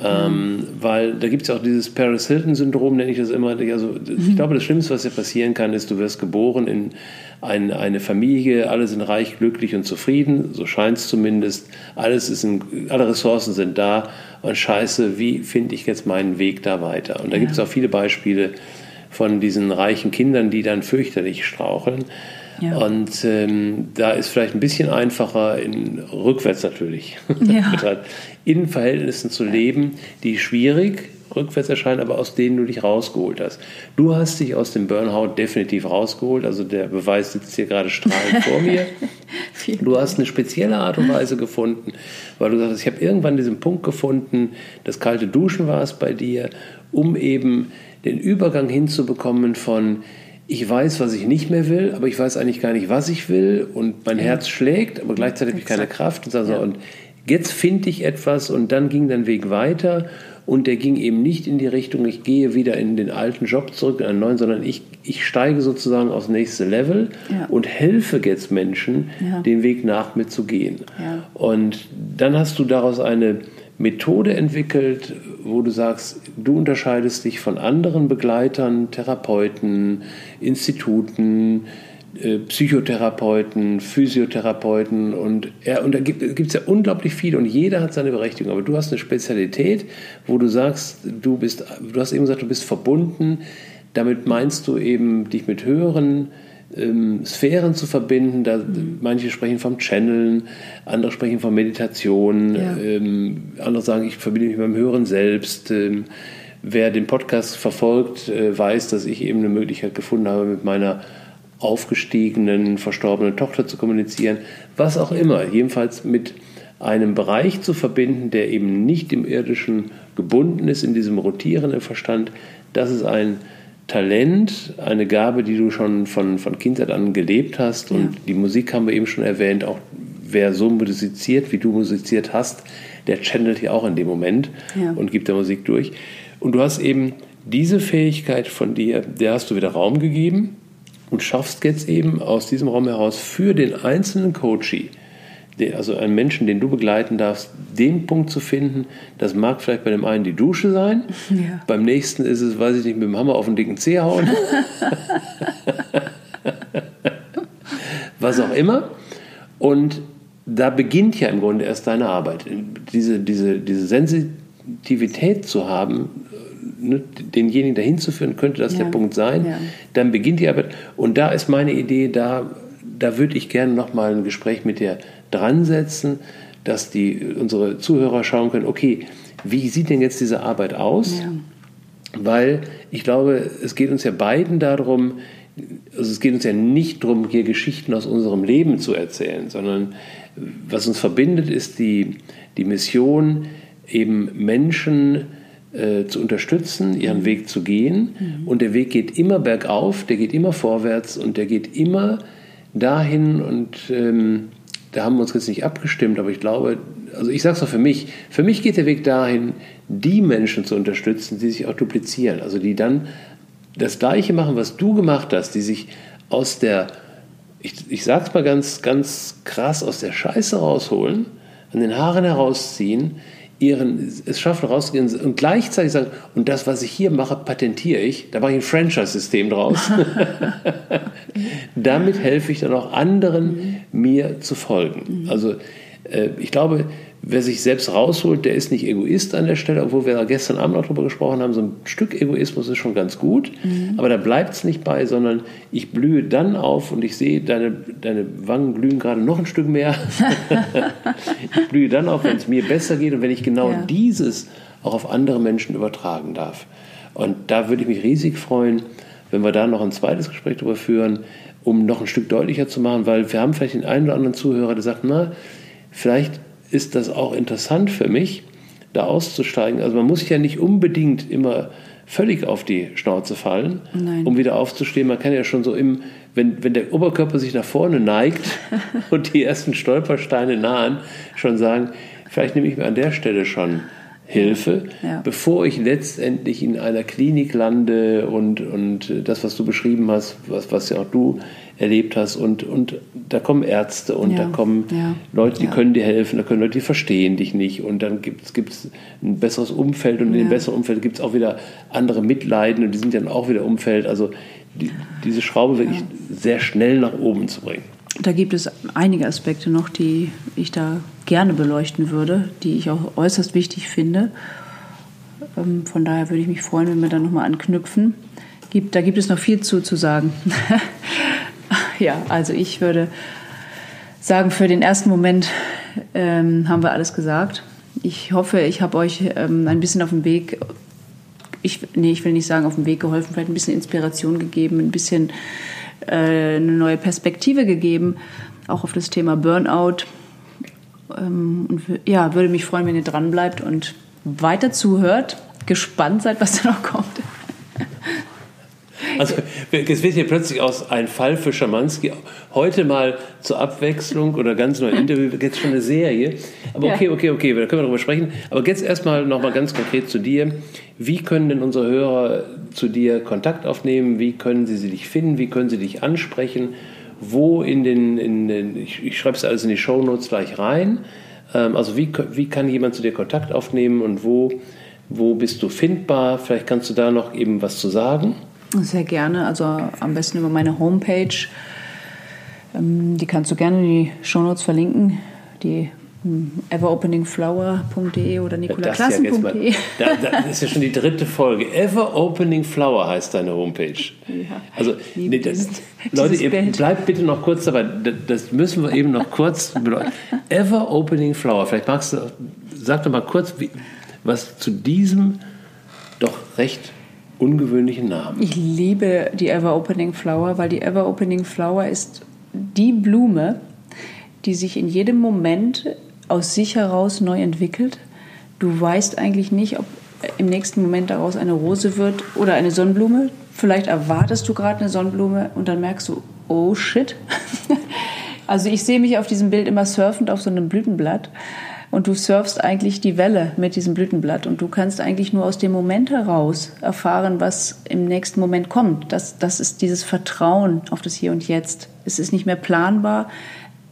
Ähm, weil da gibt es ja auch dieses Paris Hilton-Syndrom, nenne ich das immer. Also, ich mhm. glaube, das Schlimmste, was dir passieren kann, ist, du wirst geboren in ein, eine Familie, alle sind reich, glücklich und zufrieden, so scheint es zumindest. Alles ist in, alle Ressourcen sind da und scheiße, wie finde ich jetzt meinen Weg da weiter? Und da ja. gibt es auch viele Beispiele von diesen reichen Kindern, die dann fürchterlich straucheln. Ja. Und ähm, da ist vielleicht ein bisschen einfacher, in, rückwärts natürlich, ja. in Verhältnissen zu leben, die schwierig rückwärts erscheinen, aber aus denen du dich rausgeholt hast. Du hast dich aus dem Burnout definitiv rausgeholt, also der Beweis sitzt hier gerade strahlend vor mir. Du hast eine spezielle Art und Weise gefunden, weil du sagst, ich habe irgendwann diesen Punkt gefunden, das kalte Duschen war es bei dir, um eben den Übergang hinzubekommen von ich weiß, was ich nicht mehr will, aber ich weiß eigentlich gar nicht, was ich will und mein ja. Herz schlägt, aber gleichzeitig habe ich keine Kraft und, also, ja. und jetzt finde ich etwas und dann ging dein Weg weiter und der ging eben nicht in die Richtung, ich gehe wieder in den alten Job zurück, in einen neuen, sondern ich, ich steige sozusagen aufs nächste Level ja. und helfe jetzt Menschen, den Weg nach mir zu gehen. Und dann hast du daraus eine Methode entwickelt, wo du sagst, du unterscheidest dich von anderen Begleitern, Therapeuten, Instituten, äh, Psychotherapeuten, Physiotherapeuten und, ja, und da gibt es ja unglaublich viele und jeder hat seine Berechtigung. Aber du hast eine Spezialität, wo du sagst, du bist, du hast eben gesagt, du bist verbunden. Damit meinst du eben dich mit höheren ähm, Sphären zu verbinden. Da, mhm. Manche sprechen vom Channeln, andere sprechen von Meditation, ja. ähm, andere sagen, ich verbinde mich mit meinem höheren Selbst. Ähm, wer den Podcast verfolgt, äh, weiß, dass ich eben eine Möglichkeit gefunden habe, mit meiner aufgestiegenen, verstorbenen Tochter zu kommunizieren. Was auch immer, jedenfalls mit einem Bereich zu verbinden, der eben nicht im irdischen gebunden ist, in diesem rotierenden Verstand. Das ist ein Talent, eine Gabe, die du schon von, von Kindheit an gelebt hast. Ja. Und die Musik haben wir eben schon erwähnt. Auch wer so musiziert, wie du musiziert hast, der channelt hier auch in dem Moment ja. und gibt der Musik durch. Und du hast eben diese Fähigkeit von dir, der hast du wieder Raum gegeben und schaffst jetzt eben aus diesem Raum heraus für den einzelnen Coachee also einen Menschen, den du begleiten darfst, den Punkt zu finden, das mag vielleicht bei dem einen die Dusche sein, ja. beim nächsten ist es, weiß ich nicht, mit dem Hammer auf den dicken Zeh hauen, was auch immer. Und da beginnt ja im Grunde erst deine Arbeit. Diese, diese, diese Sensitivität zu haben, ne, denjenigen dahin zu führen, könnte das ja. der Punkt sein. Ja. Dann beginnt die Arbeit. Und da ist meine Idee, da, da würde ich gerne nochmal ein Gespräch mit dir dran setzen, dass die, unsere Zuhörer schauen können, okay, wie sieht denn jetzt diese Arbeit aus? Ja. Weil ich glaube, es geht uns ja beiden darum, also es geht uns ja nicht darum, hier Geschichten aus unserem Leben zu erzählen, sondern was uns verbindet, ist die, die Mission, eben Menschen äh, zu unterstützen, ihren mhm. Weg zu gehen. Mhm. Und der Weg geht immer bergauf, der geht immer vorwärts und der geht immer dahin und ähm, da haben wir uns jetzt nicht abgestimmt, aber ich glaube, also ich sage es auch für mich, für mich geht der Weg dahin, die Menschen zu unterstützen, die sich auch duplizieren, also die dann das Gleiche machen, was du gemacht hast, die sich aus der, ich, ich sage es mal ganz, ganz krass, aus der Scheiße rausholen, an den Haaren herausziehen, ihren, es schaffen rauszugehen und gleichzeitig sagen, und das, was ich hier mache, patentiere ich, da mache ich ein Franchise-System draus. Damit helfe ich dann auch anderen, mir zu folgen. Also äh, ich glaube, wer sich selbst rausholt, der ist nicht Egoist an der Stelle, obwohl wir gestern Abend noch darüber gesprochen haben, so ein Stück Egoismus ist schon ganz gut, mhm. aber da bleibt es nicht bei, sondern ich blühe dann auf und ich sehe, deine, deine Wangen blühen gerade noch ein Stück mehr. ich blühe dann auf, wenn es mir besser geht und wenn ich genau ja. dieses auch auf andere Menschen übertragen darf. Und da würde ich mich riesig freuen, wenn wir da noch ein zweites Gespräch darüber führen, um noch ein Stück deutlicher zu machen, weil wir haben vielleicht den einen oder anderen Zuhörer, der sagt, na, vielleicht ist das auch interessant für mich, da auszusteigen. Also man muss ja nicht unbedingt immer völlig auf die Schnauze fallen, Nein. um wieder aufzustehen. Man kann ja schon so im, wenn, wenn der Oberkörper sich nach vorne neigt und die ersten Stolpersteine nahen, schon sagen, vielleicht nehme ich mir an der Stelle schon Hilfe, ja. bevor ich letztendlich in einer Klinik lande und, und das, was du beschrieben hast, was, was ja auch du erlebt hast und, und da kommen Ärzte und ja. da kommen ja. Leute, die können dir helfen, da können Leute, die verstehen dich nicht und dann gibt es ein besseres Umfeld und in dem besseren Umfeld gibt es auch wieder andere Mitleiden und die sind dann auch wieder Umfeld. Also die, diese Schraube wirklich sehr schnell nach oben zu bringen. Da gibt es einige Aspekte noch, die ich da gerne beleuchten würde, die ich auch äußerst wichtig finde. Ähm, von daher würde ich mich freuen, wenn wir da nochmal anknüpfen. da gibt es noch viel zu, zu sagen. ja, also ich würde sagen, für den ersten Moment ähm, haben wir alles gesagt. Ich hoffe, ich habe euch ähm, ein bisschen auf dem Weg, ich, nee, ich will nicht sagen auf dem Weg geholfen, vielleicht ein bisschen Inspiration gegeben, ein bisschen eine neue Perspektive gegeben, auch auf das Thema Burnout. Ähm, und ja, würde mich freuen, wenn ihr dran bleibt und weiter zuhört, gespannt seid, was da noch kommt. Also es wird hier plötzlich aus ein Fall für Schamanski heute mal zur Abwechslung oder ganz neues Interview, jetzt schon eine Serie. Aber okay, okay, okay, da können wir darüber sprechen. Aber jetzt erstmal nochmal ganz konkret zu dir. Wie können denn unsere Hörer zu dir Kontakt aufnehmen? Wie können sie dich finden? Wie können sie dich ansprechen? Wo in den, in den ich, ich schreibe es alles in die Shownotes gleich rein. Ähm, also wie, wie kann jemand zu dir Kontakt aufnehmen und wo, wo bist du findbar? Vielleicht kannst du da noch eben was zu sagen. Sehr gerne, also am besten über meine Homepage. Ähm, die kannst du gerne in die Shownotes verlinken. Die hm, everopeningflower.de oder nikolaklassen.de. Ja da, das ist ja schon die dritte Folge. Everopeningflower heißt deine Homepage. Ja, also, nee, das, Leute, ihr bleibt bitte noch kurz dabei. Das müssen wir eben noch kurz bedeuten. Everopeningflower. Vielleicht magst du, sag doch mal kurz, wie, was zu diesem doch recht ungewöhnlichen Namen. Ich liebe die Ever Opening Flower, weil die Ever Opening Flower ist die Blume, die sich in jedem Moment aus sich heraus neu entwickelt. Du weißt eigentlich nicht, ob im nächsten Moment daraus eine Rose wird oder eine Sonnenblume. Vielleicht erwartest du gerade eine Sonnenblume und dann merkst du, oh shit. also ich sehe mich auf diesem Bild immer surfend auf so einem Blütenblatt und du surfst eigentlich die Welle mit diesem Blütenblatt und du kannst eigentlich nur aus dem Moment heraus erfahren, was im nächsten Moment kommt. Das, das ist dieses Vertrauen auf das Hier und Jetzt. Es ist nicht mehr planbar,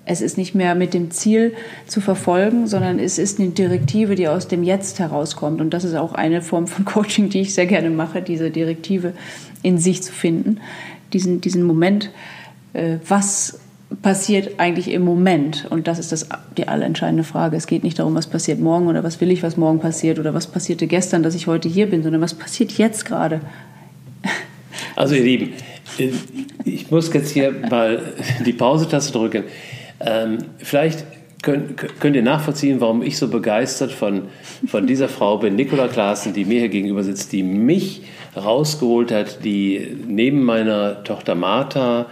es ist nicht mehr mit dem Ziel zu verfolgen, sondern es ist eine Direktive, die aus dem Jetzt herauskommt. Und das ist auch eine Form von Coaching, die ich sehr gerne mache, diese Direktive in sich zu finden, diesen, diesen Moment, äh, was passiert eigentlich im Moment? Und das ist das, die allerentscheidende Frage. Es geht nicht darum, was passiert morgen oder was will ich, was morgen passiert oder was passierte gestern, dass ich heute hier bin, sondern was passiert jetzt gerade. Also ihr Lieben, ich muss jetzt hier mal die Pause-Taste drücken. Ähm, vielleicht könnt, könnt, ihr nachvollziehen, warum ich so begeistert von, von dieser Frau bin, Nicola Klaassen, die mir hier gegenüber sitzt, die mich rausgeholt hat, die neben meiner Tochter Martha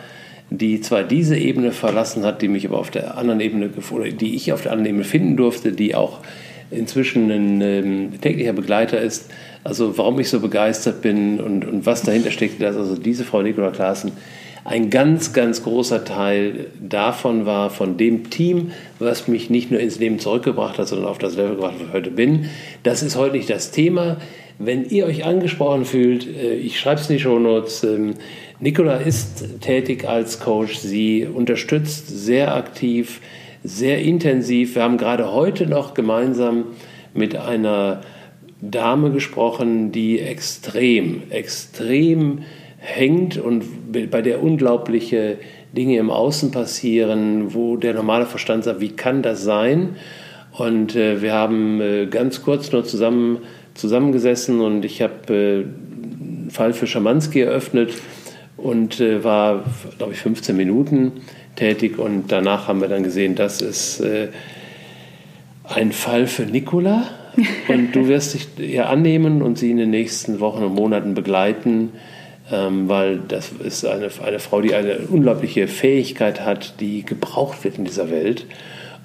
die zwar diese Ebene verlassen hat, die mich aber auf der anderen Ebene, oder die ich auf der anderen Ebene finden durfte, die auch inzwischen ein ähm, täglicher Begleiter ist. Also warum ich so begeistert bin und, und was dahinter steckt, dass also diese Frau Nicola Klaassen ein ganz, ganz großer Teil davon war, von dem Team, was mich nicht nur ins Leben zurückgebracht hat, sondern auf das Level gebracht, wo ich heute bin. Das ist heute nicht das Thema. Wenn ihr euch angesprochen fühlt, äh, ich schreibe es in die Shownotes, ähm, Nicola ist tätig als Coach. Sie unterstützt sehr aktiv, sehr intensiv. Wir haben gerade heute noch gemeinsam mit einer Dame gesprochen, die extrem, extrem hängt und bei der unglaubliche Dinge im Außen passieren, wo der normale Verstand sagt, wie kann das sein? Und äh, wir haben äh, ganz kurz nur zusammen zusammengesessen und ich habe äh, einen Fall für Schamanski eröffnet und äh, war, glaube ich, 15 Minuten tätig und danach haben wir dann gesehen, das ist äh, ein Fall für Nikola. Und du wirst dich ihr annehmen und sie in den nächsten Wochen und Monaten begleiten, ähm, weil das ist eine, eine Frau, die eine unglaubliche Fähigkeit hat, die gebraucht wird in dieser Welt.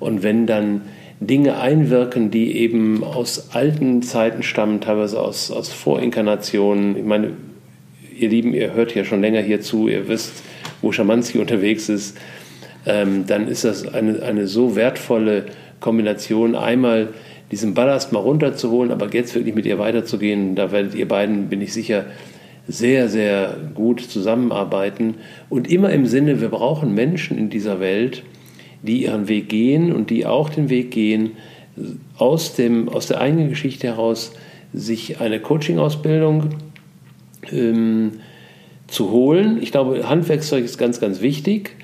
Und wenn dann Dinge einwirken, die eben aus alten Zeiten stammen, teilweise aus, aus Vorinkarnationen. Ich meine, ihr Lieben, ihr hört ja schon länger hier zu, ihr wisst, wo Schamanski unterwegs ist, ähm, dann ist das eine, eine so wertvolle Kombination, einmal diesen Ballast mal runterzuholen, aber jetzt wirklich mit ihr weiterzugehen. Da werdet ihr beiden, bin ich sicher, sehr, sehr gut zusammenarbeiten. Und immer im Sinne, wir brauchen Menschen in dieser Welt, die ihren Weg gehen und die auch den Weg gehen, aus, dem, aus der eigenen Geschichte heraus sich eine Coaching-Ausbildung ähm, zu holen. Ich glaube, Handwerkszeug ist ganz, ganz wichtig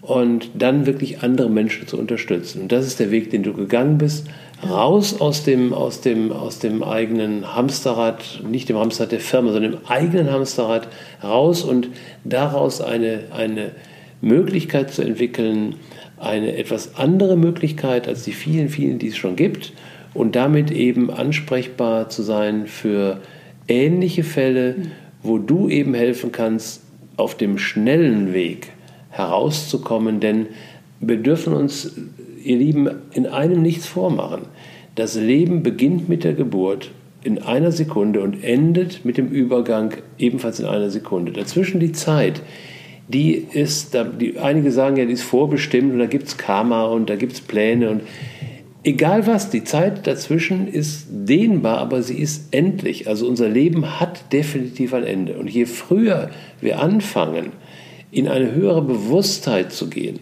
und dann wirklich andere Menschen zu unterstützen. Und das ist der Weg, den du gegangen bist. Raus aus dem, aus dem, aus dem eigenen Hamsterrad, nicht dem Hamsterrad der Firma, sondern dem eigenen Hamsterrad, raus und daraus eine, eine Möglichkeit zu entwickeln, eine etwas andere Möglichkeit als die vielen, vielen, die es schon gibt und damit eben ansprechbar zu sein für ähnliche Fälle, wo du eben helfen kannst, auf dem schnellen Weg herauszukommen, denn wir dürfen uns, ihr Lieben, in einem nichts vormachen. Das Leben beginnt mit der Geburt in einer Sekunde und endet mit dem Übergang ebenfalls in einer Sekunde. Dazwischen die Zeit, die ist, die, einige sagen ja, die ist vorbestimmt und da gibt es Karma und da gibt es Pläne und egal was, die Zeit dazwischen ist dehnbar, aber sie ist endlich. Also unser Leben hat definitiv ein Ende. Und je früher wir anfangen, in eine höhere Bewusstheit zu gehen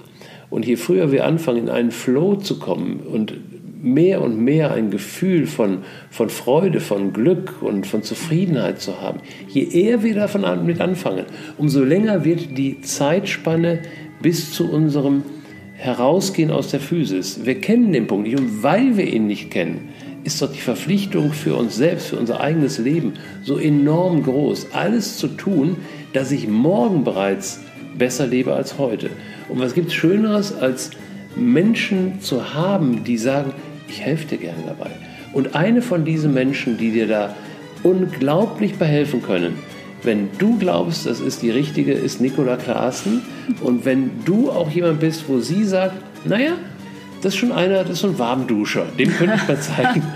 und je früher wir anfangen, in einen Flow zu kommen und mehr und mehr ein Gefühl von, von Freude, von Glück und von Zufriedenheit zu haben, je eher wir davon mit anfangen, umso länger wird die Zeitspanne bis zu unserem Herausgehen aus der Physis. Wir kennen den Punkt nicht und weil wir ihn nicht kennen, ist doch die Verpflichtung für uns selbst, für unser eigenes Leben so enorm groß, alles zu tun, dass ich morgen bereits besser lebe als heute. Und was gibt es Schöneres, als Menschen zu haben, die sagen, ich helfe dir gerne dabei. Und eine von diesen Menschen, die dir da unglaublich behelfen können, wenn du glaubst, das ist die richtige, ist Nicola Klaassen. Und wenn du auch jemand bist, wo sie sagt, naja, das ist schon einer, das ist so ein Warmduscher, dem könnte ich mal zeigen.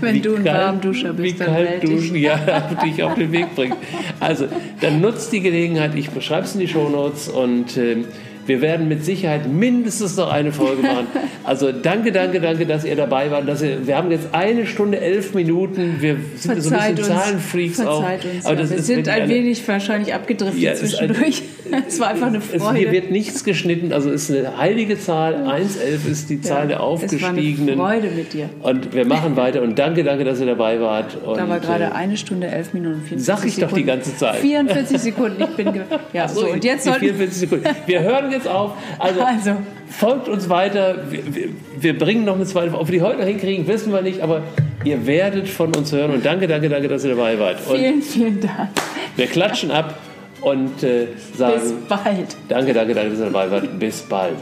Wenn wie du ein Warmduscher bist, wie dann kalt duschen, ja, dich auf den Weg bringt. Also, dann nutzt die Gelegenheit, ich beschreibe es in die Shownotes und äh, wir werden mit Sicherheit mindestens noch eine Folge machen. Also danke, danke, danke, dass ihr dabei wart. Dass ihr, wir haben jetzt eine Stunde, elf Minuten. Wir sind verzeiht so ein bisschen Zahlenfreaks auch. Uns, Aber das ja. Wir sind ein wenig wahrscheinlich abgedriftet ja, zwischendurch. Es, war einfach eine Freude. Es, hier wird nichts geschnitten. Also es ist eine heilige Zahl. 1,11 ist die Zahl ja, der Aufgestiegenen. Es war eine Freude mit dir. Und wir machen weiter. Und danke, danke, dass ihr dabei wart. Und, da war gerade äh, eine Stunde, elf Minuten, 44 Sag ich Sekunden. doch die ganze Zeit. 44 Sekunden. Ich bin... Ja, so, so, und jetzt sollten... 44 Sekunden. Wir hören jetzt auf. Also, also. folgt uns weiter. Wir, wir, wir, bringen noch eine zweite. Ob wir die heute noch hinkriegen, wissen wir nicht. Aber ihr werdet von uns hören. Und danke, danke, danke, dass ihr dabei wart. Und vielen, vielen Dank. Wir klatschen ab und äh, sagen. Bis bald. Danke, danke, danke, dass ihr dabei wart. Bis bald.